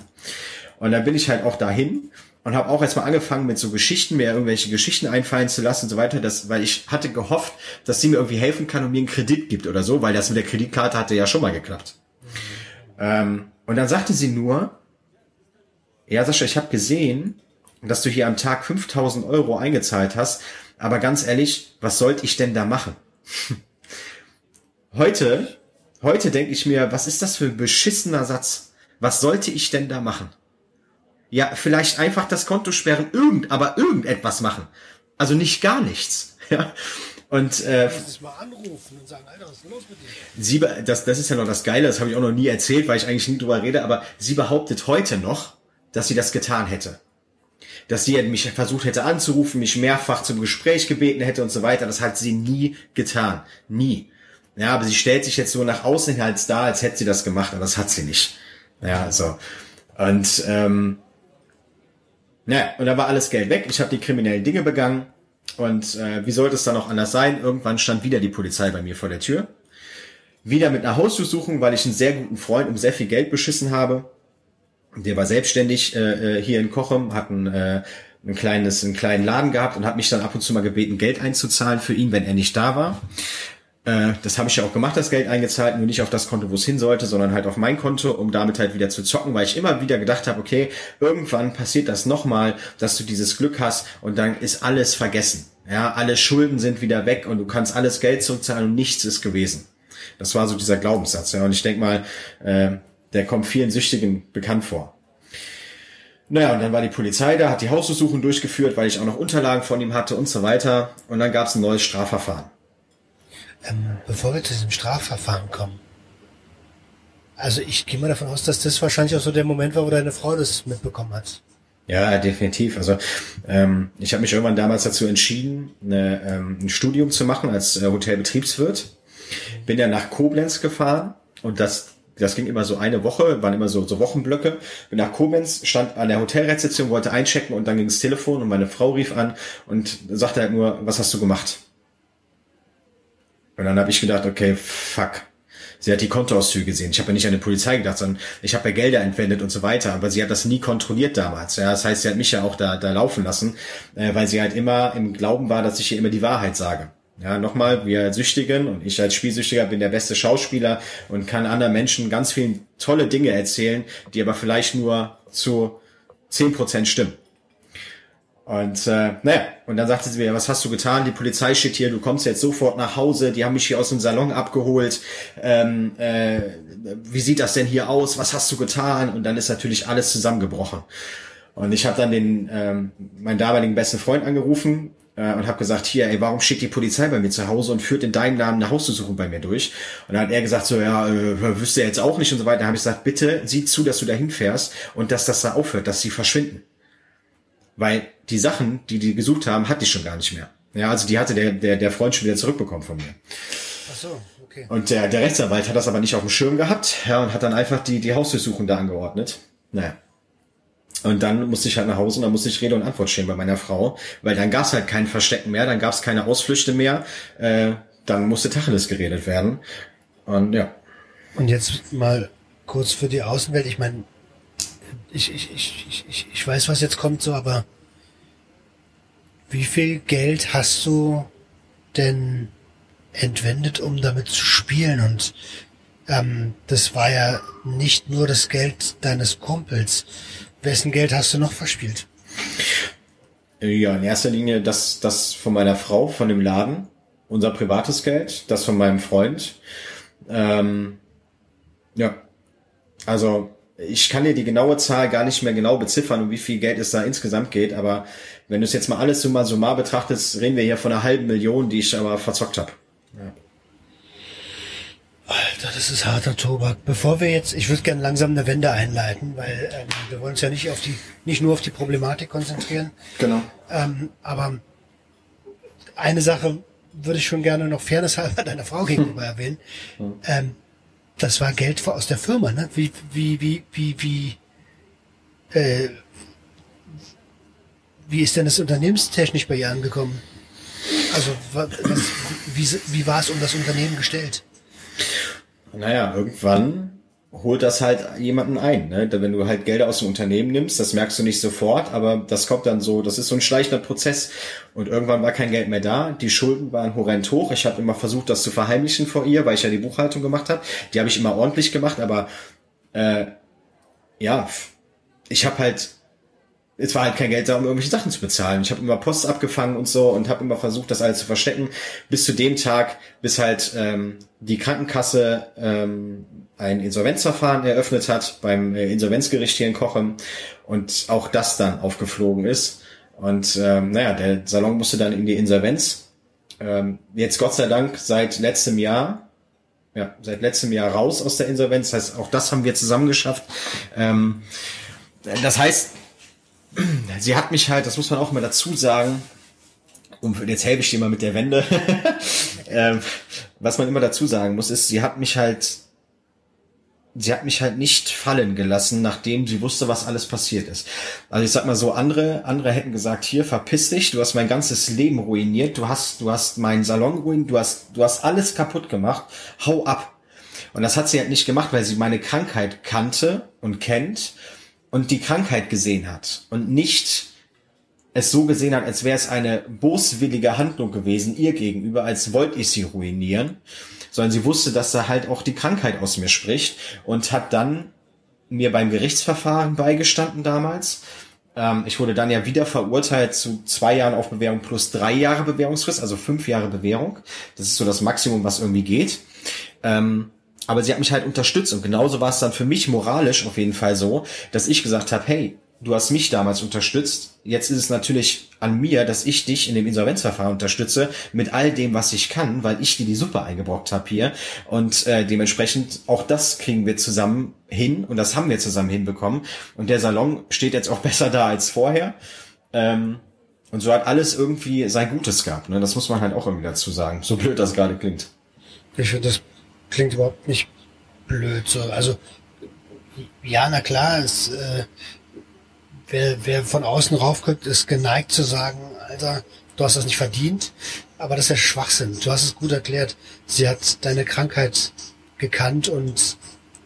Speaker 2: Und dann bin ich halt auch dahin und habe auch erstmal angefangen mit so Geschichten, mir irgendwelche Geschichten einfallen zu lassen und so weiter, das, weil ich hatte gehofft, dass sie mir irgendwie helfen kann und mir einen Kredit gibt oder so, weil das mit der Kreditkarte hatte ja schon mal geklappt. Ähm, und dann sagte sie nur, ja Sascha, ich habe gesehen, dass du hier am Tag 5000 Euro eingezahlt hast, aber ganz ehrlich, was sollte ich denn da machen? heute, heute denke ich mir, was ist das für ein beschissener Satz? Was sollte ich denn da machen? Ja, vielleicht einfach das Konto sperren, irgend, aber irgendetwas machen. Also nicht gar nichts. Ja. Und äh, mal anrufen und sagen, Alter, was ist los mit dir? Sie, das, das ist ja noch das Geile, das habe ich auch noch nie erzählt, weil ich eigentlich nie drüber rede, aber sie behauptet heute noch, dass sie das getan hätte. Dass sie mich versucht hätte anzurufen, mich mehrfach zum Gespräch gebeten hätte und so weiter. Das hat sie nie getan. Nie. Ja, aber sie stellt sich jetzt so nach außen hin als da, als hätte sie das gemacht, aber das hat sie nicht. Ja, so. Und ähm, naja, und da war alles Geld weg. Ich habe die kriminellen Dinge begangen. Und äh, wie sollte es dann auch anders sein? Irgendwann stand wieder die Polizei bei mir vor der Tür. Wieder mit einer Hausdurchsuchung, weil ich einen sehr guten Freund um sehr viel Geld beschissen habe. Der war selbstständig äh, äh hier in Kochem, hat ein, äh, ein kleines, einen kleinen Laden gehabt und hat mich dann ab und zu mal gebeten, Geld einzuzahlen für ihn, wenn er nicht da war. Äh, das habe ich ja auch gemacht, das Geld eingezahlt, nur nicht auf das Konto, wo es hin sollte, sondern halt auf mein Konto, um damit halt wieder zu zocken, weil ich immer wieder gedacht habe, okay, irgendwann passiert das nochmal, dass du dieses Glück hast und dann ist alles vergessen. Ja, alle Schulden sind wieder weg und du kannst alles Geld zurückzahlen und nichts ist gewesen. Das war so dieser Glaubenssatz. Ja, und ich denk mal, äh, der kommt vielen Süchtigen bekannt vor. Naja, und dann war die Polizei da, hat die Hausdurchsuchung durchgeführt, weil ich auch noch Unterlagen von ihm hatte und so weiter. Und dann gab es ein neues Strafverfahren.
Speaker 1: Ähm, bevor wir zu diesem Strafverfahren kommen. Also ich gehe mal davon aus, dass das wahrscheinlich auch so der Moment war, wo deine Frau das mitbekommen hat.
Speaker 2: Ja, definitiv. Also ähm, ich habe mich irgendwann damals dazu entschieden, eine, ähm, ein Studium zu machen als äh, Hotelbetriebswirt. Bin ja nach Koblenz gefahren und das das ging immer so eine Woche, waren immer so, so Wochenblöcke. Bin nach Koblenz, stand an der Hotelrezeption, wollte einchecken und dann ging das Telefon und meine Frau rief an und sagte halt nur, was hast du gemacht? Und dann habe ich gedacht, okay, fuck. Sie hat die Kontoauszüge gesehen. Ich habe ja nicht an die Polizei gedacht, sondern ich habe ja Gelder entwendet und so weiter. Aber sie hat das nie kontrolliert damals. Ja, das heißt, sie hat mich ja auch da, da laufen lassen, äh, weil sie halt immer im Glauben war, dass ich ihr immer die Wahrheit sage. Ja, nochmal, wir Süchtigen und ich als Spielsüchtiger bin der beste Schauspieler und kann anderen Menschen ganz viele tolle Dinge erzählen, die aber vielleicht nur zu zehn Prozent stimmen. Und äh, naja, und dann sagte sie mir, was hast du getan? Die Polizei steht hier, du kommst jetzt sofort nach Hause, die haben mich hier aus dem Salon abgeholt. Ähm, äh, wie sieht das denn hier aus? Was hast du getan? Und dann ist natürlich alles zusammengebrochen. Und ich habe dann den ähm, meinen damaligen besten Freund angerufen äh, und habe gesagt, hier, ey, warum steht die Polizei bei mir zu Hause und führt in deinem Namen eine Hausdurchsuchung bei mir durch? Und dann hat er gesagt, so, ja, äh, wüsste er jetzt auch nicht und so weiter. Dann habe ich gesagt, bitte sieh zu, dass du da hinfährst und dass das da aufhört, dass sie verschwinden. Weil die Sachen, die die gesucht haben, hat die schon gar nicht mehr. Ja, also die hatte der, der, der Freund schon wieder zurückbekommen von mir. Ach so, okay. Und der, der Rechtsanwalt hat das aber nicht auf dem Schirm gehabt, ja, und hat dann einfach die, die Hausdurchsuchung da angeordnet. Naja. Und dann musste ich halt nach Hause und dann musste ich Rede und Antwort stehen bei meiner Frau, weil dann gab's halt kein Verstecken mehr, dann gab's keine Ausflüchte mehr, äh, dann musste Tacheles geredet werden. Und ja.
Speaker 1: Und jetzt mal kurz für die Außenwelt, ich meine, ich, ich, ich, ich, ich weiß, was jetzt kommt, so, aber wie viel Geld hast du denn entwendet, um damit zu spielen? Und ähm, das war ja nicht nur das Geld deines Kumpels. Wessen Geld hast du noch verspielt?
Speaker 2: Ja, in erster Linie das, das von meiner Frau, von dem Laden, unser privates Geld, das von meinem Freund. Ähm, ja, also ich kann dir die genaue Zahl gar nicht mehr genau beziffern, um wie viel Geld es da insgesamt geht, aber wenn du es jetzt mal alles summa summa betrachtest, reden wir hier von einer halben Million, die ich aber verzockt habe. Ja.
Speaker 1: Das ist harter Tobak. Bevor wir jetzt, ich würde gerne langsam eine Wende einleiten, weil ähm, wir wollen uns ja nicht auf die, nicht nur auf die Problematik konzentrieren.
Speaker 2: Genau.
Speaker 1: Ähm, aber eine Sache würde ich schon gerne noch fairnesshalber deiner Frau gegenüber erwähnen. Ähm, das war Geld aus der Firma, ne? Wie, wie, wie, wie, wie, äh, wie ist denn das unternehmenstechnisch bei ihr angekommen? Also, was, wie, wie war es um das Unternehmen gestellt?
Speaker 2: Naja, irgendwann holt das halt jemanden ein. Ne? Wenn du halt Gelder aus dem Unternehmen nimmst, das merkst du nicht sofort, aber das kommt dann so, das ist so ein schleichender Prozess. Und irgendwann war kein Geld mehr da, die Schulden waren horrend hoch. Ich habe immer versucht, das zu verheimlichen vor ihr, weil ich ja die Buchhaltung gemacht habe. Die habe ich immer ordentlich gemacht, aber äh, ja, ich habe halt es war halt kein Geld da, um irgendwelche Sachen zu bezahlen. Ich habe immer Post abgefangen und so und habe immer versucht, das alles zu verstecken, bis zu dem Tag, bis halt ähm, die Krankenkasse ähm, ein Insolvenzverfahren eröffnet hat beim äh, Insolvenzgericht hier in Kochem und auch das dann aufgeflogen ist. Und ähm, naja, der Salon musste dann in die Insolvenz. Ähm, jetzt Gott sei Dank seit letztem Jahr, ja, seit letztem Jahr raus aus der Insolvenz. Das heißt, auch das haben wir zusammen geschafft. Ähm, das heißt, sie hat mich halt, das muss man auch mal dazu sagen, und jetzt helfe ich dir mal mit der Wende. ähm, was man immer dazu sagen muss, ist, sie hat mich halt, sie hat mich halt nicht fallen gelassen, nachdem sie wusste, was alles passiert ist. Also ich sag mal so, andere, andere hätten gesagt, hier, verpiss dich, du hast mein ganzes Leben ruiniert, du hast, du hast meinen Salon ruiniert, du hast, du hast alles kaputt gemacht, hau ab. Und das hat sie halt nicht gemacht, weil sie meine Krankheit kannte und kennt und die Krankheit gesehen hat und nicht es so gesehen hat, als wäre es eine boswillige Handlung gewesen ihr gegenüber, als wollte ich sie ruinieren, sondern sie wusste, dass da halt auch die Krankheit aus mir spricht und hat dann mir beim Gerichtsverfahren beigestanden damals. Ähm, ich wurde dann ja wieder verurteilt zu zwei Jahren auf Bewährung plus drei Jahre Bewährungsfrist, also fünf Jahre Bewährung. Das ist so das Maximum, was irgendwie geht. Ähm, aber sie hat mich halt unterstützt und genauso war es dann für mich moralisch auf jeden Fall so, dass ich gesagt habe, hey, du hast mich damals unterstützt, jetzt ist es natürlich an mir, dass ich dich in dem Insolvenzverfahren unterstütze mit all dem, was ich kann, weil ich dir die Suppe eingebrockt habe hier und äh, dementsprechend auch das kriegen wir zusammen hin und das haben wir zusammen hinbekommen und der Salon steht jetzt auch besser da als vorher. Ähm, und so hat alles irgendwie sein Gutes gehabt. Ne? Das muss man halt auch irgendwie dazu sagen. So blöd das gerade klingt.
Speaker 1: Ich finde das klingt überhaupt nicht blöd. So. Also, ja, na klar, es, äh, wer, wer von außen raufguckt, ist geneigt zu sagen, Alter, du hast das nicht verdient. Aber das ist ja Schwachsinn. Du hast es gut erklärt. Sie hat deine Krankheit gekannt und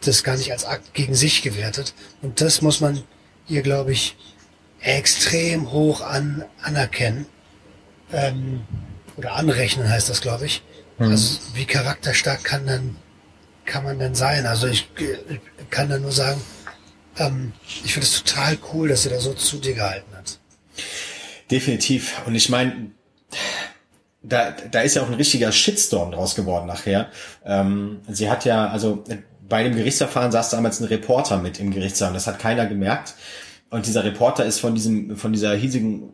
Speaker 1: das gar nicht als Akt gegen sich gewertet. Und das muss man ihr, glaube ich, extrem hoch an, anerkennen. Ähm, oder anrechnen heißt das, glaube ich. Mhm. Also wie charakterstark kann dann kann man denn sein? Also ich, ich kann da nur sagen, ähm, ich finde es total cool, dass sie da so zu dir gehalten hat.
Speaker 2: Definitiv. Und ich meine, da, da ist ja auch ein richtiger Shitstorm draus geworden nachher. Ähm, sie hat ja, also bei dem Gerichtsverfahren saß damals ein Reporter mit im Gerichtssaal. Das hat keiner gemerkt. Und dieser Reporter ist von diesem, von dieser hiesigen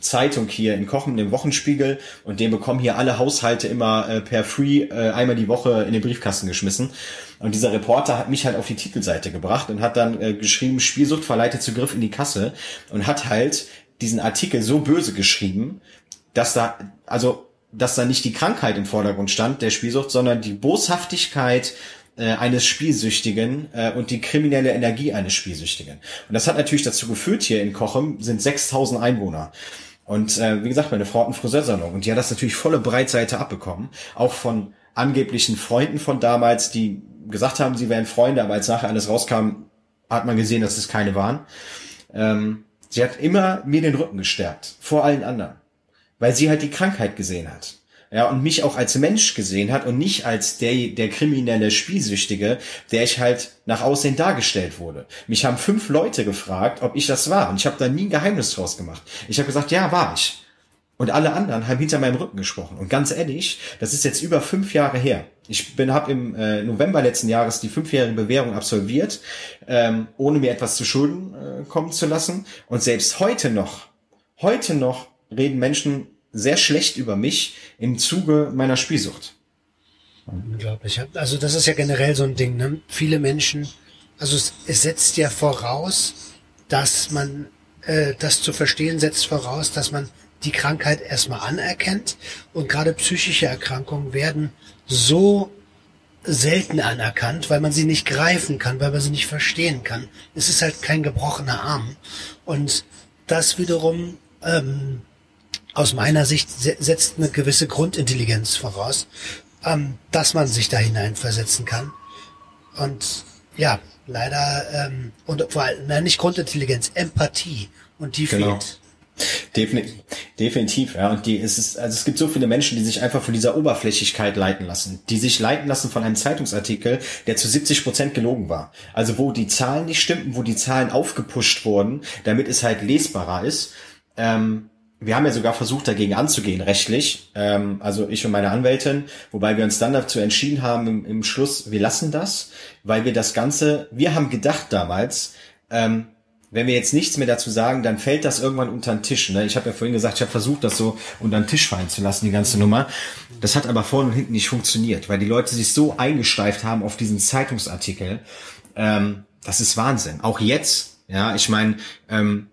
Speaker 2: Zeitung hier in Kochen, dem Wochenspiegel, und den bekommen hier alle Haushalte immer äh, per Free äh, einmal die Woche in den Briefkasten geschmissen. Und dieser Reporter hat mich halt auf die Titelseite gebracht und hat dann äh, geschrieben, Spielsucht verleitet Zugriff in die Kasse und hat halt diesen Artikel so böse geschrieben, dass da, also, dass da nicht die Krankheit im Vordergrund stand, der Spielsucht, sondern die Boshaftigkeit äh, eines Spielsüchtigen äh, und die kriminelle Energie eines Spielsüchtigen. Und das hat natürlich dazu geführt, hier in Kochem sind 6000 Einwohner. Und äh, wie gesagt, meine Frau hat einen Friseursalon und die hat das natürlich volle Breitseite abbekommen. Auch von angeblichen Freunden von damals, die gesagt haben, sie wären Freunde, aber als nachher alles rauskam, hat man gesehen, dass es keine waren. Ähm, sie hat immer mir den Rücken gestärkt, vor allen anderen. Weil sie halt die Krankheit gesehen hat ja, und mich auch als Mensch gesehen hat und nicht als der, der kriminelle Spielsüchtige, der ich halt nach Aussehen dargestellt wurde. Mich haben fünf Leute gefragt, ob ich das war und ich habe da nie ein Geheimnis draus gemacht. Ich habe gesagt, ja, war ich. Und alle anderen haben hinter meinem Rücken gesprochen. Und ganz ehrlich, das ist jetzt über fünf Jahre her. Ich bin habe im äh, November letzten Jahres die fünfjährige Bewährung absolviert, ähm, ohne mir etwas zu Schulden äh, kommen zu lassen. Und selbst heute noch, heute noch reden Menschen sehr schlecht über mich im Zuge meiner Spielsucht.
Speaker 1: Unglaublich. Also das ist ja generell so ein Ding. Ne? Viele Menschen, also es, es setzt ja voraus, dass man äh, das zu verstehen setzt voraus, dass man die Krankheit erstmal anerkennt und gerade psychische Erkrankungen werden so selten anerkannt, weil man sie nicht greifen kann, weil man sie nicht verstehen kann. Es ist halt kein gebrochener Arm. Und das wiederum ähm, aus meiner Sicht setzt eine gewisse Grundintelligenz voraus, ähm, dass man sich da hineinversetzen kann. Und ja, leider, ähm, und vor allem, nein, nicht Grundintelligenz, Empathie. Und die genau. fehlt.
Speaker 2: Definitiv, definitiv, ja. Und die ist es, also es gibt so viele Menschen, die sich einfach von dieser Oberflächlichkeit leiten lassen, die sich leiten lassen von einem Zeitungsartikel, der zu 70 Prozent gelogen war. Also wo die Zahlen nicht stimmten, wo die Zahlen aufgepusht wurden, damit es halt lesbarer ist. Ähm, wir haben ja sogar versucht, dagegen anzugehen, rechtlich. Ähm, also ich und meine Anwältin, wobei wir uns dann dazu entschieden haben, im, im Schluss, wir lassen das, weil wir das Ganze, wir haben gedacht damals, ähm, wenn wir jetzt nichts mehr dazu sagen, dann fällt das irgendwann unter den Tisch. Ne? Ich habe ja vorhin gesagt, ich habe versucht, das so unter den Tisch fallen zu lassen, die ganze Nummer. Das hat aber vorne und hinten nicht funktioniert, weil die Leute sich so eingesteift haben auf diesen Zeitungsartikel. Ähm, das ist Wahnsinn. Auch jetzt, ja, ich meine, ähm,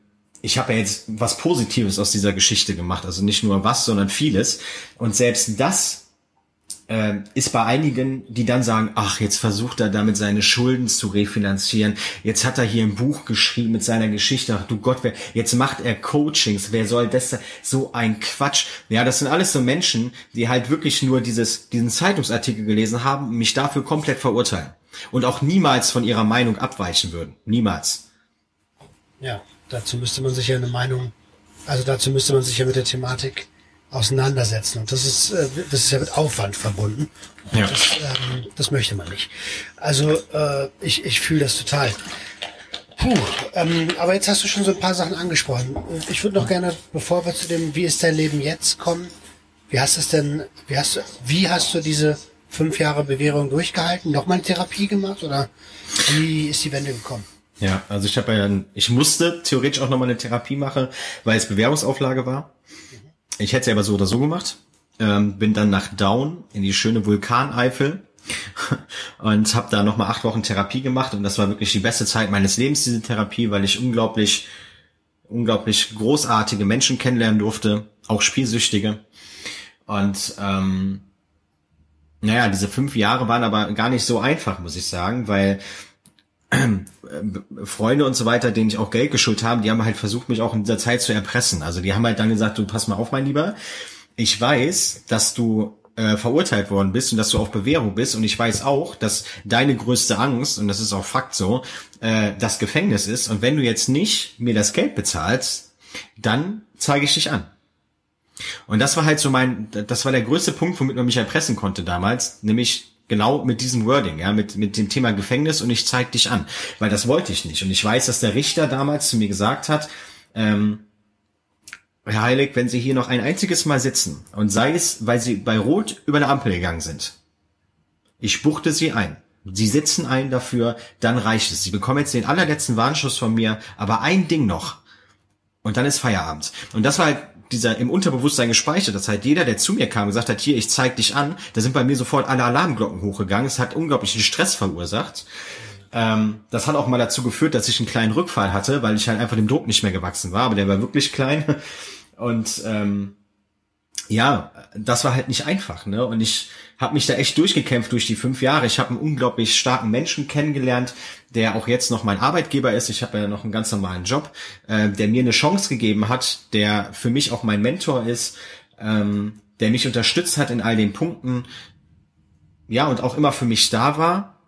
Speaker 2: ich habe ja jetzt was Positives aus dieser Geschichte gemacht, also nicht nur was, sondern vieles. Und selbst das äh, ist bei einigen, die dann sagen, ach, jetzt versucht er damit seine Schulden zu refinanzieren. Jetzt hat er hier ein Buch geschrieben mit seiner Geschichte. Ach du Gott, wer, jetzt macht er Coachings. Wer soll das? So ein Quatsch. Ja, das sind alles so Menschen, die halt wirklich nur dieses, diesen Zeitungsartikel gelesen haben und mich dafür komplett verurteilen. Und auch niemals von ihrer Meinung abweichen würden. Niemals.
Speaker 1: Ja. Dazu müsste man sich ja eine Meinung, also dazu müsste man sich ja mit der Thematik auseinandersetzen. Und das ist, äh, das ist ja mit Aufwand verbunden. Ja. Das, ähm, das möchte man nicht. Also äh, ich, ich fühle das total. Puh, ähm, aber jetzt hast du schon so ein paar Sachen angesprochen. Ich würde noch gerne, bevor wir zu dem Wie ist dein Leben jetzt kommen, wie hast du es denn, wie hast du, wie hast du diese fünf Jahre Bewährung durchgehalten? Nochmal eine Therapie gemacht oder wie ist die Wende gekommen?
Speaker 2: Ja, also ich habe ja, ich musste theoretisch auch nochmal eine Therapie machen, weil es Bewährungsauflage war. Ich hätte es aber so oder so gemacht. Ähm, bin dann nach Down in die schöne Vulkaneifel und habe da nochmal acht Wochen Therapie gemacht und das war wirklich die beste Zeit meines Lebens, diese Therapie, weil ich unglaublich, unglaublich großartige Menschen kennenlernen durfte, auch Spielsüchtige. Und ähm, naja, diese fünf Jahre waren aber gar nicht so einfach, muss ich sagen, weil Freunde und so weiter, denen ich auch Geld geschuldet habe, die haben halt versucht, mich auch in dieser Zeit zu erpressen. Also die haben halt dann gesagt, du pass mal auf, mein Lieber, ich weiß, dass du äh, verurteilt worden bist und dass du auf Bewährung bist und ich weiß auch, dass deine größte Angst, und das ist auch Fakt so, äh, das Gefängnis ist und wenn du jetzt nicht mir das Geld bezahlst, dann zeige ich dich an. Und das war halt so mein, das war der größte Punkt, womit man mich erpressen konnte damals, nämlich genau mit diesem Wording, ja, mit, mit dem Thema Gefängnis und ich zeig dich an. Weil das wollte ich nicht. Und ich weiß, dass der Richter damals zu mir gesagt hat, ähm, Herr Heilig, wenn Sie hier noch ein einziges Mal sitzen und sei es, weil Sie bei Rot über eine Ampel gegangen sind, ich buchte Sie ein. Sie sitzen ein dafür, dann reicht es. Sie bekommen jetzt den allerletzten Warnschuss von mir, aber ein Ding noch. Und dann ist Feierabend. Und das war halt dieser im Unterbewusstsein gespeichert. Das heißt, jeder, der zu mir kam gesagt hat, hier, ich zeig dich an, da sind bei mir sofort alle Alarmglocken hochgegangen. Es hat unglaublichen Stress verursacht. Ähm, das hat auch mal dazu geführt, dass ich einen kleinen Rückfall hatte, weil ich halt einfach dem Druck nicht mehr gewachsen war, aber der war wirklich klein. Und ähm, ja, das war halt nicht einfach, ne? Und ich habe mich da echt durchgekämpft durch die fünf Jahre. Ich habe einen unglaublich starken Menschen kennengelernt, der auch jetzt noch mein Arbeitgeber ist. Ich habe ja noch einen ganz normalen Job, äh, der mir eine Chance gegeben hat, der für mich auch mein Mentor ist, ähm, der mich unterstützt hat in all den Punkten. Ja, und auch immer für mich da war.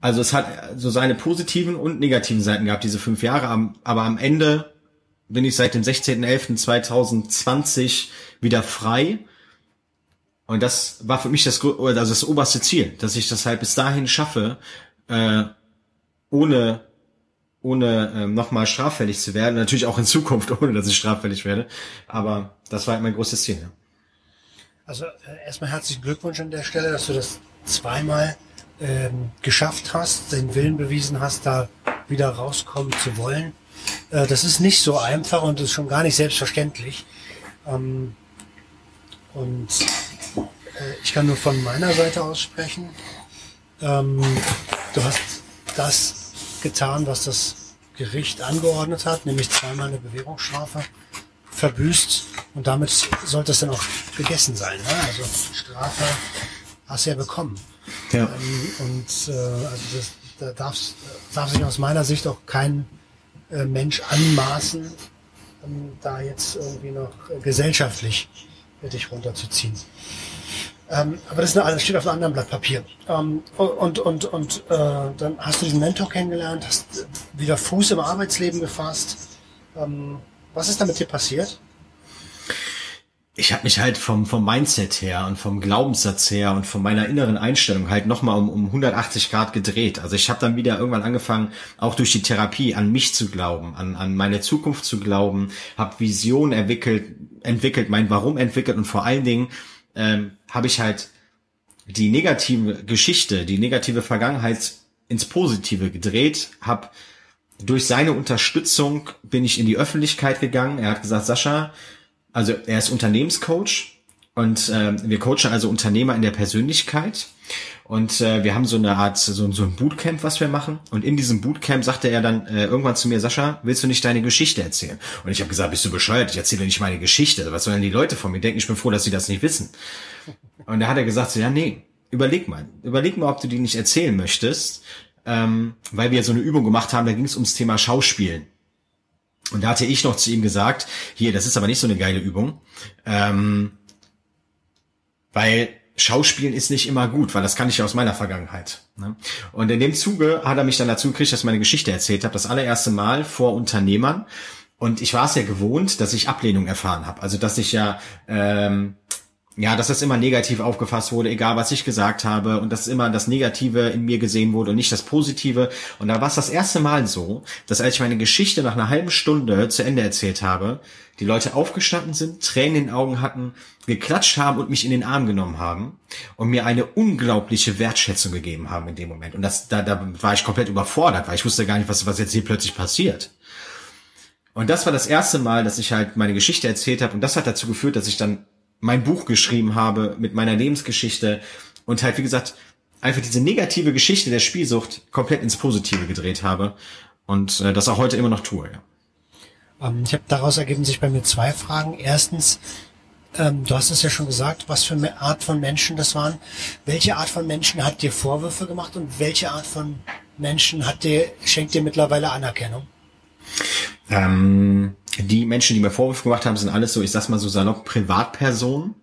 Speaker 2: Also es hat so seine positiven und negativen Seiten gehabt, diese fünf Jahre. Aber am Ende bin ich seit dem 16.11.2020 wieder frei. Und das war für mich das, also das oberste Ziel, dass ich das halt bis dahin schaffe, äh, ohne ohne ähm, nochmal straffällig zu werden. Natürlich auch in Zukunft, ohne dass ich straffällig werde. Aber das war halt mein großes Ziel. Ja.
Speaker 1: Also äh, erstmal herzlichen Glückwunsch an der Stelle, dass du das zweimal ähm, geschafft hast, den Willen bewiesen hast, da wieder rauskommen zu wollen. Äh, das ist nicht so einfach und ist schon gar nicht selbstverständlich. Ähm, und ich kann nur von meiner Seite aus sprechen. Ähm, du hast das getan, was das Gericht angeordnet hat, nämlich zweimal eine Bewährungsstrafe verbüßt und damit sollte es dann auch gegessen sein. Ne? Also Strafe hast du ja bekommen. Ja. Ähm, und äh, also das, da darf, darf sich aus meiner Sicht auch kein äh, Mensch anmaßen, ähm, da jetzt irgendwie noch äh, gesellschaftlich dich runterzuziehen. Ähm, aber das, eine, das, steht auf einem anderen Blatt Papier. Ähm, und und, und äh, dann hast du diesen Mentor kennengelernt, hast wieder Fuß im Arbeitsleben gefasst. Ähm, was ist da mit dir passiert?
Speaker 2: ich habe mich halt vom, vom Mindset her und vom Glaubenssatz her und von meiner inneren Einstellung halt nochmal um, um 180 Grad gedreht. Also ich habe dann wieder irgendwann angefangen, auch durch die Therapie an mich zu glauben, an, an meine Zukunft zu glauben, habe Visionen entwickelt, entwickelt, mein Warum entwickelt und vor allen Dingen ähm, habe ich halt die negative Geschichte, die negative Vergangenheit ins Positive gedreht, habe durch seine Unterstützung bin ich in die Öffentlichkeit gegangen. Er hat gesagt, Sascha, also er ist Unternehmenscoach und äh, wir coachen also Unternehmer in der Persönlichkeit. Und äh, wir haben so eine Art, so, so ein Bootcamp, was wir machen. Und in diesem Bootcamp sagte er dann äh, irgendwann zu mir, Sascha, willst du nicht deine Geschichte erzählen? Und ich habe gesagt, bist du bescheuert? Ich erzähle nicht meine Geschichte. Was sollen die Leute von mir denken? Ich bin froh, dass sie das nicht wissen. Und da hat er gesagt, so, ja, nee, überleg mal. Überleg mal, ob du die nicht erzählen möchtest. Ähm, weil wir so eine Übung gemacht haben, da ging es ums Thema Schauspielen. Und da hatte ich noch zu ihm gesagt, hier, das ist aber nicht so eine geile Übung, ähm, weil Schauspielen ist nicht immer gut, weil das kann ich aus meiner Vergangenheit. Ne? Und in dem Zuge hat er mich dann dazu gekriegt, dass ich meine Geschichte erzählt habe, das allererste Mal vor Unternehmern. Und ich war es ja gewohnt, dass ich Ablehnung erfahren habe. Also dass ich ja ähm, ja, dass das immer negativ aufgefasst wurde, egal was ich gesagt habe und dass immer das Negative in mir gesehen wurde und nicht das Positive. Und da war es das erste Mal so, dass als ich meine Geschichte nach einer halben Stunde zu Ende erzählt habe, die Leute aufgestanden sind, Tränen in den Augen hatten, geklatscht haben und mich in den Arm genommen haben und mir eine unglaubliche Wertschätzung gegeben haben in dem Moment. Und das, da, da war ich komplett überfordert, weil ich wusste gar nicht, was, was jetzt hier plötzlich passiert. Und das war das erste Mal, dass ich halt meine Geschichte erzählt habe und das hat dazu geführt, dass ich dann mein Buch geschrieben habe mit meiner Lebensgeschichte und halt, wie gesagt, einfach diese negative Geschichte der Spielsucht komplett ins Positive gedreht habe und äh, das auch heute immer noch tue.
Speaker 1: Ja. Ähm, ich habe daraus ergeben sich bei mir zwei Fragen. Erstens, ähm, du hast es ja schon gesagt, was für eine Art von Menschen das waren. Welche Art von Menschen hat dir Vorwürfe gemacht und welche Art von Menschen hat dir schenkt dir mittlerweile Anerkennung?
Speaker 2: Ähm, die Menschen, die mir Vorwürfe gemacht haben, sind alles so, ich sag's mal so salopp, Privatpersonen,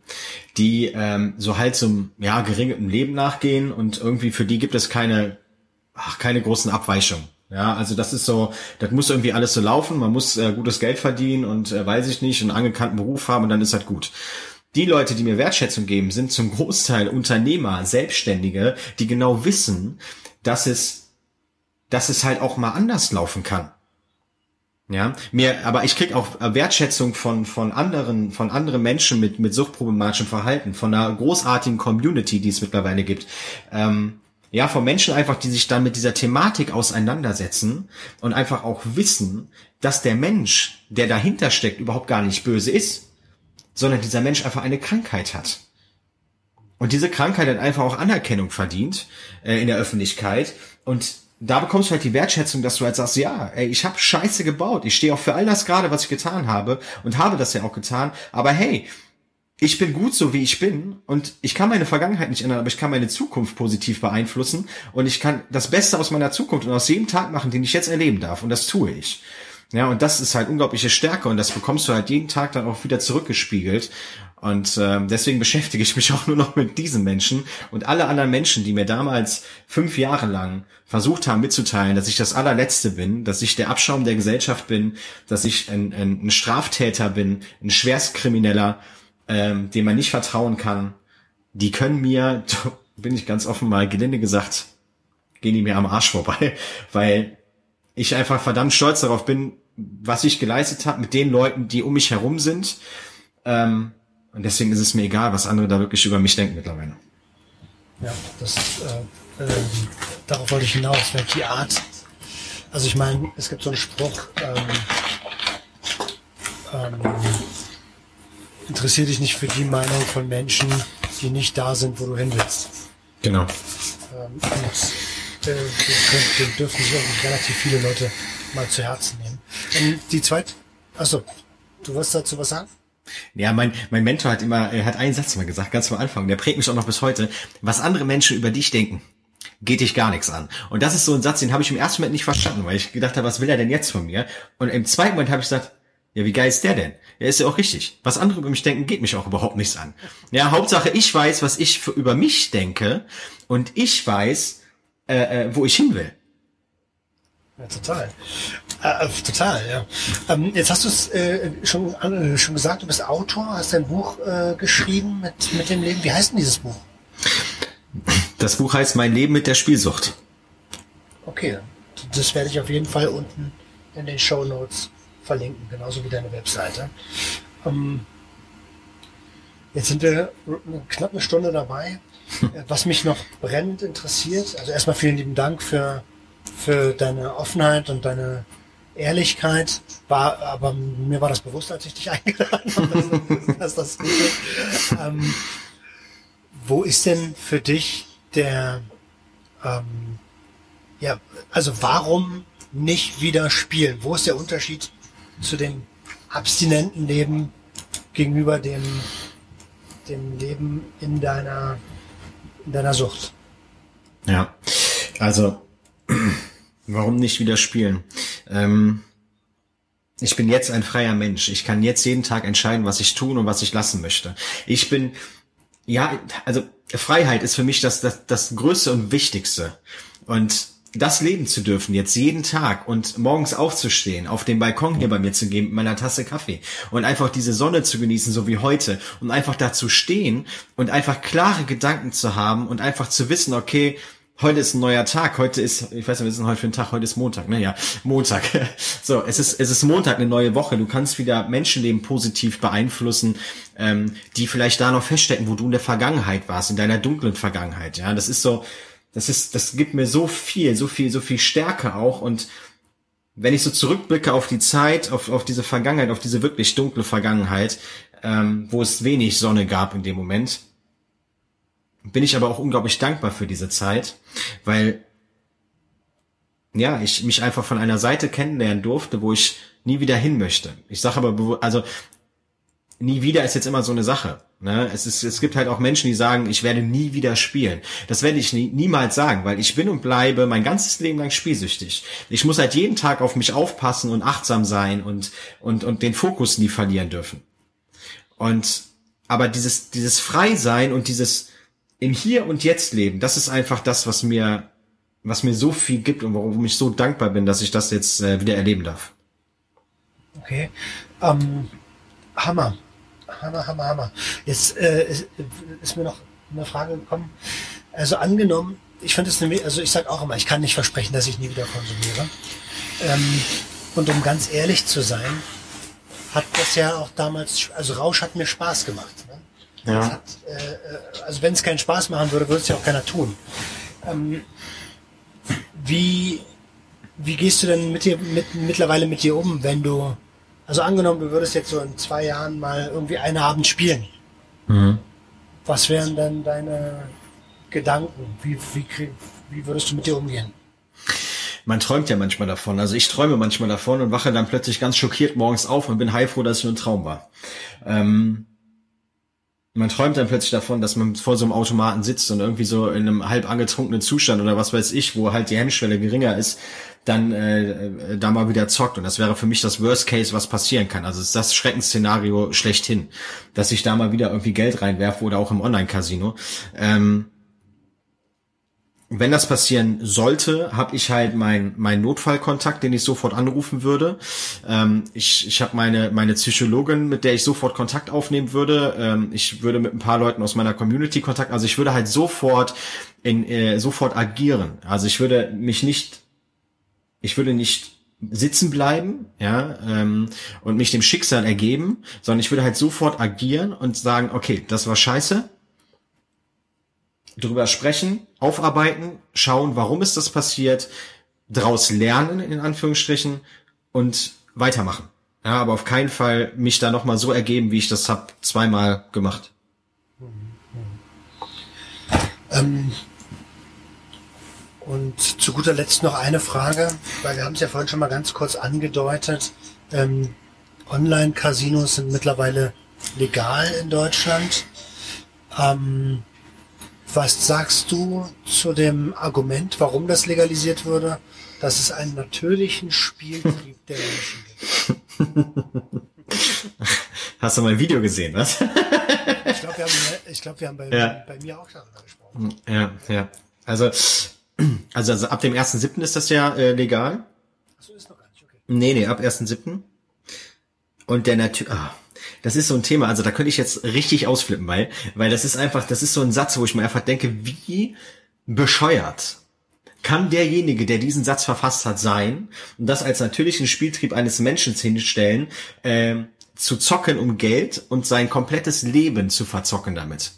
Speaker 2: die ähm, so halt zum ja geringem Leben nachgehen und irgendwie für die gibt es keine, ach, keine großen Abweichungen. Ja, also das ist so, das muss irgendwie alles so laufen. Man muss äh, gutes Geld verdienen und äh, weiß ich nicht, einen angekannten Beruf haben und dann ist das gut. Die Leute, die mir Wertschätzung geben, sind zum Großteil Unternehmer, Selbstständige, die genau wissen, dass es, dass es halt auch mal anders laufen kann. Ja, mir, aber ich krieg auch Wertschätzung von von anderen von anderen Menschen mit mit suchtproblematischem Verhalten, von einer großartigen Community, die es mittlerweile gibt. Ähm, ja, von Menschen einfach, die sich dann mit dieser Thematik auseinandersetzen und einfach auch wissen, dass der Mensch, der dahinter steckt, überhaupt gar nicht böse ist, sondern dieser Mensch einfach eine Krankheit hat. Und diese Krankheit hat einfach auch Anerkennung verdient äh, in der Öffentlichkeit und da bekommst du halt die Wertschätzung, dass du halt sagst, ja, ey, ich habe Scheiße gebaut. Ich stehe auch für all das gerade, was ich getan habe und habe das ja auch getan. Aber hey, ich bin gut so, wie ich bin und ich kann meine Vergangenheit nicht ändern, aber ich kann meine Zukunft positiv beeinflussen und ich kann das Beste aus meiner Zukunft und aus jedem Tag machen, den ich jetzt erleben darf und das tue ich. Ja, und das ist halt unglaubliche Stärke und das bekommst du halt jeden Tag dann auch wieder zurückgespiegelt und äh, deswegen beschäftige ich mich auch nur noch mit diesen Menschen und alle anderen Menschen, die mir damals fünf Jahre lang versucht haben mitzuteilen, dass ich das allerletzte bin, dass ich der Abschaum der Gesellschaft bin, dass ich ein, ein, ein Straftäter bin, ein Schwerstkrimineller, ähm, dem man nicht vertrauen kann, die können mir, bin ich ganz offen mal gelinde gesagt, gehen die mir am Arsch vorbei, weil ich einfach verdammt stolz darauf bin, was ich geleistet habe mit den Leuten, die um mich herum sind. Ähm, und deswegen ist es mir egal, was andere da wirklich über mich denken mittlerweile.
Speaker 1: Ja, das, äh, äh, darauf wollte ich hinaus, weil die Art, also ich meine, es gibt so einen Spruch, ähm, ähm, interessiere dich nicht für die Meinung von Menschen, die nicht da sind, wo du hin willst.
Speaker 2: Genau.
Speaker 1: Ähm, und, äh, den, den dürfen sich auch relativ viele Leute mal zu Herzen nehmen. Und die zweite, achso, du wirst dazu was sagen?
Speaker 2: Ja, mein, mein Mentor hat immer, er hat einen Satz mal gesagt, ganz am Anfang, der prägt mich auch noch bis heute. Was andere Menschen über dich denken, geht dich gar nichts an. Und das ist so ein Satz, den habe ich im ersten Moment nicht verstanden, weil ich gedacht habe, was will er denn jetzt von mir? Und im zweiten Moment habe ich gesagt, ja, wie geil ist der denn? Er ist ja auch richtig. Was andere über mich denken, geht mich auch überhaupt nichts an. Ja, Hauptsache, ich weiß, was ich für, über mich denke und ich weiß, äh, äh, wo ich hin will.
Speaker 1: Ja, total. Äh, äh, total, ja. Ähm, jetzt hast du es äh, schon, äh, schon gesagt, du bist Autor, hast ein Buch äh, geschrieben mit, mit dem Leben. Wie heißt denn dieses Buch?
Speaker 2: Das Buch heißt Mein Leben mit der Spielsucht.
Speaker 1: Okay, das werde ich auf jeden Fall unten in den Show Notes verlinken, genauso wie deine Webseite. Ähm, jetzt sind wir knapp eine Stunde dabei. Was mich noch brennend interessiert, also erstmal vielen lieben Dank für für deine Offenheit und deine Ehrlichkeit. War, aber mir war das bewusst, als ich dich eingeladen habe, dass, das. Ähm, wo ist denn für dich der, ähm, ja, also warum nicht wieder spielen? Wo ist der Unterschied zu dem abstinenten Leben gegenüber dem, dem Leben in deiner, in deiner Sucht?
Speaker 2: Ja, also Warum nicht wieder spielen? Ähm, ich bin jetzt ein freier Mensch. Ich kann jetzt jeden Tag entscheiden, was ich tun und was ich lassen möchte. Ich bin, ja, also Freiheit ist für mich das, das, das Größte und Wichtigste. Und das leben zu dürfen, jetzt jeden Tag und morgens aufzustehen, auf dem Balkon hier bei mir zu gehen mit meiner Tasse Kaffee und einfach diese Sonne zu genießen, so wie heute und einfach da zu stehen und einfach klare Gedanken zu haben und einfach zu wissen, okay, heute ist ein neuer Tag, heute ist, ich weiß nicht, was ist heute für ein Tag, heute ist Montag, ne? Ja, Montag. So, es ist, es ist Montag, eine neue Woche. Du kannst wieder Menschenleben positiv beeinflussen, ähm, die vielleicht da noch feststecken, wo du in der Vergangenheit warst, in deiner dunklen Vergangenheit. Ja, das ist so, das ist, das gibt mir so viel, so viel, so viel Stärke auch und wenn ich so zurückblicke auf die Zeit, auf, auf diese Vergangenheit, auf diese wirklich dunkle Vergangenheit, ähm, wo es wenig Sonne gab in dem Moment, bin ich aber auch unglaublich dankbar für diese Zeit, weil ja, ich mich einfach von einer Seite kennenlernen durfte, wo ich nie wieder hin möchte. Ich sage aber, also nie wieder ist jetzt immer so eine Sache. Ne? Es, ist, es gibt halt auch Menschen, die sagen, ich werde nie wieder spielen. Das werde ich nie, niemals sagen, weil ich bin und bleibe mein ganzes Leben lang spielsüchtig. Ich muss halt jeden Tag auf mich aufpassen und achtsam sein und, und, und den Fokus nie verlieren dürfen. Und aber dieses, dieses Freisein und dieses, im Hier und Jetzt leben, das ist einfach das, was mir, was mir so viel gibt und warum ich so dankbar bin, dass ich das jetzt äh, wieder erleben darf.
Speaker 1: Okay. Ähm, Hammer. Hammer, Hammer, Hammer. Jetzt äh, ist, ist mir noch eine Frage gekommen. Also angenommen, ich finde es nämlich, also ich sage auch immer, ich kann nicht versprechen, dass ich nie wieder konsumiere. Ähm, und um ganz ehrlich zu sein, hat das ja auch damals, also Rausch hat mir Spaß gemacht. Ja. Hat, äh, also wenn es keinen Spaß machen würde, würde es ja auch keiner tun. Ähm, wie, wie gehst du denn mit dir, mit, mittlerweile mit dir um, wenn du, also angenommen, du würdest jetzt so in zwei Jahren mal irgendwie einen Abend spielen. Mhm. Was wären dann deine Gedanken? Wie, wie, wie würdest du mit dir umgehen?
Speaker 2: man träumt ja manchmal davon. Also ich träume manchmal davon und wache dann plötzlich ganz schockiert morgens auf und bin heilfroh, dass es nur ein Traum war. Ähm, man träumt dann plötzlich davon, dass man vor so einem Automaten sitzt und irgendwie so in einem halb angetrunkenen Zustand oder was weiß ich, wo halt die Hemmschwelle geringer ist, dann äh, äh, da mal wieder zockt. Und das wäre für mich das Worst Case, was passieren kann. Also ist das Schreckensszenario schlechthin, dass ich da mal wieder irgendwie Geld reinwerfe oder auch im Online-Casino. Ähm, wenn das passieren sollte, habe ich halt meinen mein Notfallkontakt, den ich sofort anrufen würde. Ähm, ich ich habe meine meine Psychologin, mit der ich sofort Kontakt aufnehmen würde. Ähm, ich würde mit ein paar Leuten aus meiner Community Kontakt, also ich würde halt sofort in äh, sofort agieren. Also ich würde mich nicht, ich würde nicht sitzen bleiben, ja, ähm, und mich dem Schicksal ergeben, sondern ich würde halt sofort agieren und sagen, okay, das war scheiße, drüber sprechen, aufarbeiten, schauen, warum ist das passiert, daraus lernen, in Anführungsstrichen, und weitermachen. Ja, aber auf keinen Fall mich da nochmal so ergeben, wie ich das hab zweimal gemacht.
Speaker 1: Ähm, und zu guter Letzt noch eine Frage, weil wir haben es ja vorhin schon mal ganz kurz angedeutet. Ähm, Online-Casinos sind mittlerweile legal in Deutschland. Ähm, was sagst du zu dem Argument, warum das legalisiert wurde, dass es einen natürlichen Spieltrieb der Menschen
Speaker 2: gibt? Hast du mal ein Video gesehen, was?
Speaker 1: ich glaube, wir haben, ich glaub, wir haben bei, ja. bei mir auch darüber gesprochen.
Speaker 2: Ja, ja. Also, also, also ab dem 1.7. ist das ja äh, legal. Achso, ist noch gar nicht, okay. Nee, nee, ab 1.7. Und der natürlich, ah, das ist so ein Thema, also da könnte ich jetzt richtig ausflippen, weil, weil das ist einfach, das ist so ein Satz, wo ich mir einfach denke, wie bescheuert kann derjenige, der diesen Satz verfasst hat, sein und das als natürlichen Spieltrieb eines Menschen hinstellen, äh, zu zocken um Geld und sein komplettes Leben zu verzocken damit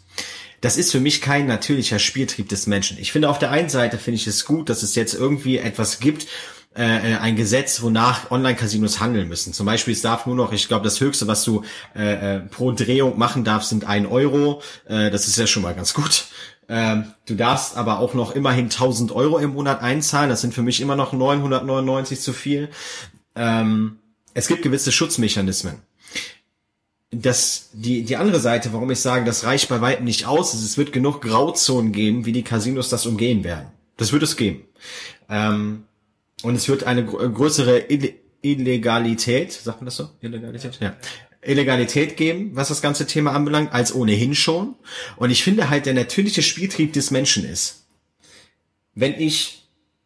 Speaker 2: das ist für mich kein natürlicher Spieltrieb des Menschen. Ich finde auf der einen Seite finde ich es gut, dass es jetzt irgendwie etwas gibt, äh, ein Gesetz, wonach Online-Casinos handeln müssen. Zum Beispiel, es darf nur noch, ich glaube, das Höchste, was du äh, äh, pro Drehung machen darfst, sind ein Euro. Äh, das ist ja schon mal ganz gut. Ähm, du darfst aber auch noch immerhin 1000 Euro im Monat einzahlen. Das sind für mich immer noch 999 zu viel. Ähm, es gibt gewisse Schutzmechanismen das, die, die andere Seite, warum ich sage, das reicht bei weitem nicht aus, ist, es wird genug Grauzonen geben, wie die Casinos das umgehen werden. Das wird es geben. Ähm, und es wird eine größere Illegalität, sagt man das so? Illegalität? Ja. Illegalität geben, was das ganze Thema anbelangt, als ohnehin schon. Und ich finde halt, der natürliche Spieltrieb des Menschen ist, wenn ich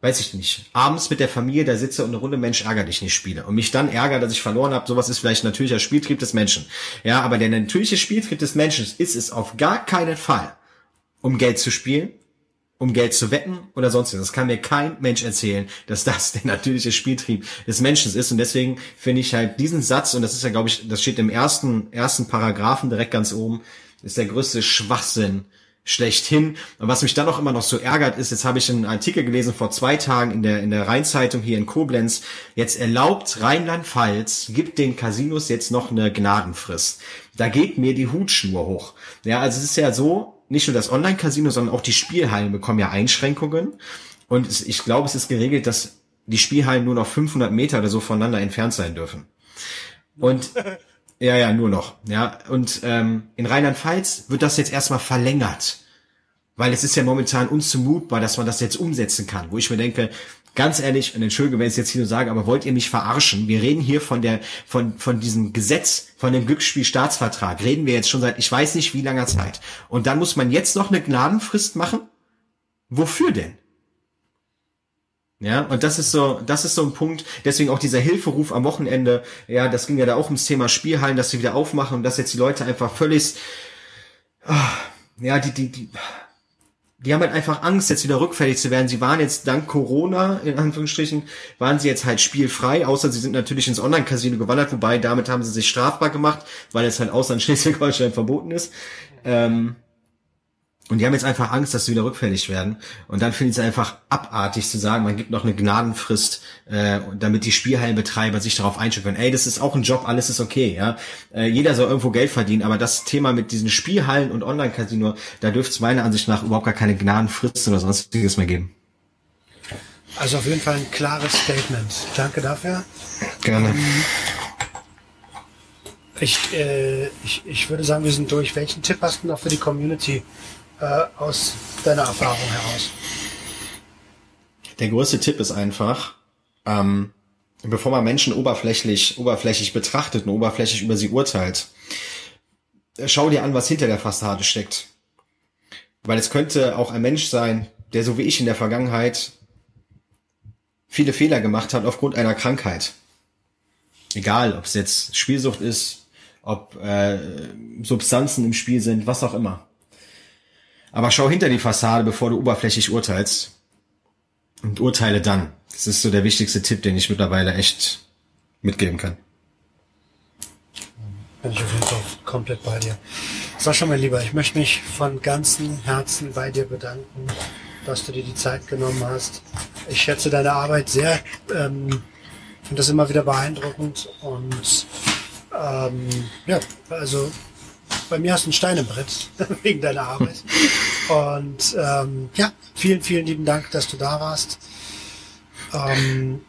Speaker 2: weiß ich nicht, abends mit der Familie da sitze und eine Runde Mensch ärger dich nicht spiele und mich dann ärgere, dass ich verloren habe, sowas ist vielleicht natürlicher Spieltrieb des Menschen. Ja, aber der natürliche Spieltrieb des Menschen ist es auf gar keinen Fall, um Geld zu spielen, um Geld zu wetten oder sonstiges. Das kann mir kein Mensch erzählen, dass das der natürliche Spieltrieb des Menschen ist. Und deswegen finde ich halt diesen Satz, und das ist ja, glaube ich, das steht im ersten, ersten Paragraphen direkt ganz oben, ist der größte Schwachsinn, schlechthin. Und was mich dann auch immer noch so ärgert, ist, jetzt habe ich einen Artikel gelesen vor zwei Tagen in der, in der Rheinzeitung hier in Koblenz. Jetzt erlaubt Rheinland-Pfalz, gibt den Casinos jetzt noch eine Gnadenfrist. Da geht mir die Hutschnur hoch. Ja, also es ist ja so, nicht nur das Online-Casino, sondern auch die Spielhallen bekommen ja Einschränkungen. Und es, ich glaube, es ist geregelt, dass die Spielhallen nur noch 500 Meter oder so voneinander entfernt sein dürfen. Und Ja, ja, nur noch. Ja, und ähm, in Rheinland-Pfalz wird das jetzt erstmal verlängert, weil es ist ja momentan unzumutbar, dass man das jetzt umsetzen kann. Wo ich mir denke, ganz ehrlich, und entschuldige, wenn ich es jetzt hier nur sage, aber wollt ihr mich verarschen? Wir reden hier von der, von von diesem Gesetz, von dem Glücksspielstaatsvertrag, reden wir jetzt schon seit ich weiß nicht wie langer Zeit. Und dann muss man jetzt noch eine Gnadenfrist machen? Wofür denn? Ja, und das ist so, das ist so ein Punkt, deswegen auch dieser Hilferuf am Wochenende, ja, das ging ja da auch ums Thema Spielhallen, dass sie wieder aufmachen und dass jetzt die Leute einfach völlig, ah, ja, die, die, die, die haben halt einfach Angst, jetzt wieder rückfällig zu werden. Sie waren jetzt dank Corona, in Anführungsstrichen, waren sie jetzt halt spielfrei, außer sie sind natürlich ins Online-Casino gewandert, wobei damit haben sie sich strafbar gemacht, weil es halt außer in Schleswig-Holstein verboten ist. Ähm, und die haben jetzt einfach Angst, dass sie wieder rückfällig werden. Und dann finde ich es einfach abartig zu sagen, man gibt noch eine Gnadenfrist, äh, damit die Spielhallenbetreiber sich darauf einstellen können. Ey, das ist auch ein Job, alles ist okay, ja. Äh, jeder soll irgendwo Geld verdienen, aber das Thema mit diesen Spielhallen und Online-Casino, da dürfte es meiner Ansicht nach überhaupt gar keine Gnadenfrist oder sonstiges mehr geben.
Speaker 1: Also auf jeden Fall ein klares Statement. Danke dafür.
Speaker 2: Gerne. Ähm,
Speaker 1: ich, äh, ich, ich würde sagen, wir sind durch. Welchen Tipp hast du noch für die Community? Äh, aus deiner Erfahrung heraus?
Speaker 2: Der größte Tipp ist einfach, ähm, bevor man Menschen oberflächlich, oberflächlich betrachtet und oberflächlich über sie urteilt, schau dir an, was hinter der Fassade steckt. Weil es könnte auch ein Mensch sein, der so wie ich in der Vergangenheit viele Fehler gemacht hat aufgrund einer Krankheit. Egal, ob es jetzt Spielsucht ist, ob äh, Substanzen im Spiel sind, was auch immer. Aber schau hinter die Fassade, bevor du oberflächlich urteilst. Und urteile dann. Das ist so der wichtigste Tipp, den ich mittlerweile echt mitgeben kann.
Speaker 1: Bin ich auf jeden Fall komplett bei dir. Sascha, mein Lieber, ich möchte mich von ganzem Herzen bei dir bedanken, dass du dir die Zeit genommen hast. Ich schätze deine Arbeit sehr. Ähm, finde das immer wieder beeindruckend und ähm, ja, also Bei mir hast du ein Stein im Brett wegen deiner Arbeit. Und ähm, ja, vielen, vielen lieben Dank, dass du da warst. Ähm,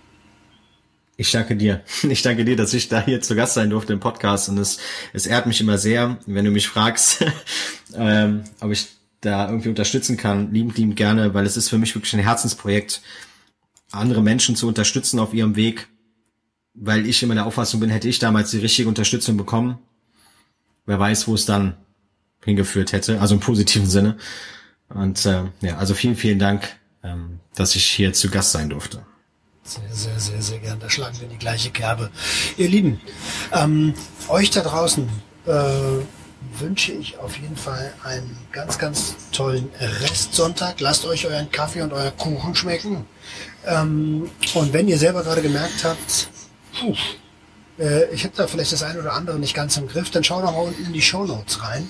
Speaker 2: ich danke dir. Ich danke dir, dass ich da hier zu Gast sein durfte im Podcast. Und es, es ehrt mich immer sehr, wenn du mich fragst, ähm, ob ich da irgendwie unterstützen kann. Liebend, liebend gerne, weil es ist für mich wirklich ein Herzensprojekt, andere Menschen zu unterstützen auf ihrem Weg. Weil ich immer der Auffassung bin, hätte ich damals die richtige Unterstützung bekommen, wer weiß, wo es dann hingeführt hätte, also im positiven Sinne. Und äh, ja, also vielen, vielen Dank, ähm, dass ich hier zu Gast sein durfte.
Speaker 1: Sehr, sehr, sehr, sehr gern. Da schlagen wir in die gleiche Kerbe. Ihr Lieben, ähm, euch da draußen äh, wünsche ich auf jeden Fall einen ganz, ganz tollen Restsonntag. Lasst euch euren Kaffee und euer Kuchen schmecken. Ähm, und wenn ihr selber gerade gemerkt habt, puh, äh, ich habe da vielleicht das eine oder andere nicht ganz im Griff, dann schau doch mal unten in die Show Notes rein,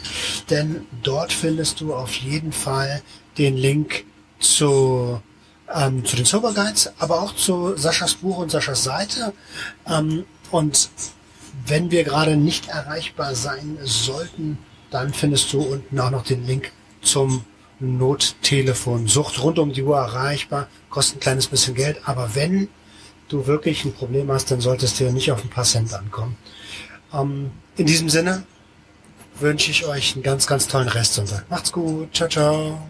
Speaker 1: denn dort findest du auf jeden Fall den Link zu ähm, zu den Sober Guides, aber auch zu Saschas Buch und Saschas Seite. Ähm, und wenn wir gerade nicht erreichbar sein sollten, dann findest du unten auch noch den Link zum Nottelefon. Sucht rund um die Uhr erreichbar, kostet ein kleines bisschen Geld, aber wenn du wirklich ein Problem hast, dann solltest du nicht auf ein paar ankommen. Ähm, in diesem Sinne wünsche ich euch einen ganz, ganz tollen Restsonntag. Macht's gut. Ciao, ciao.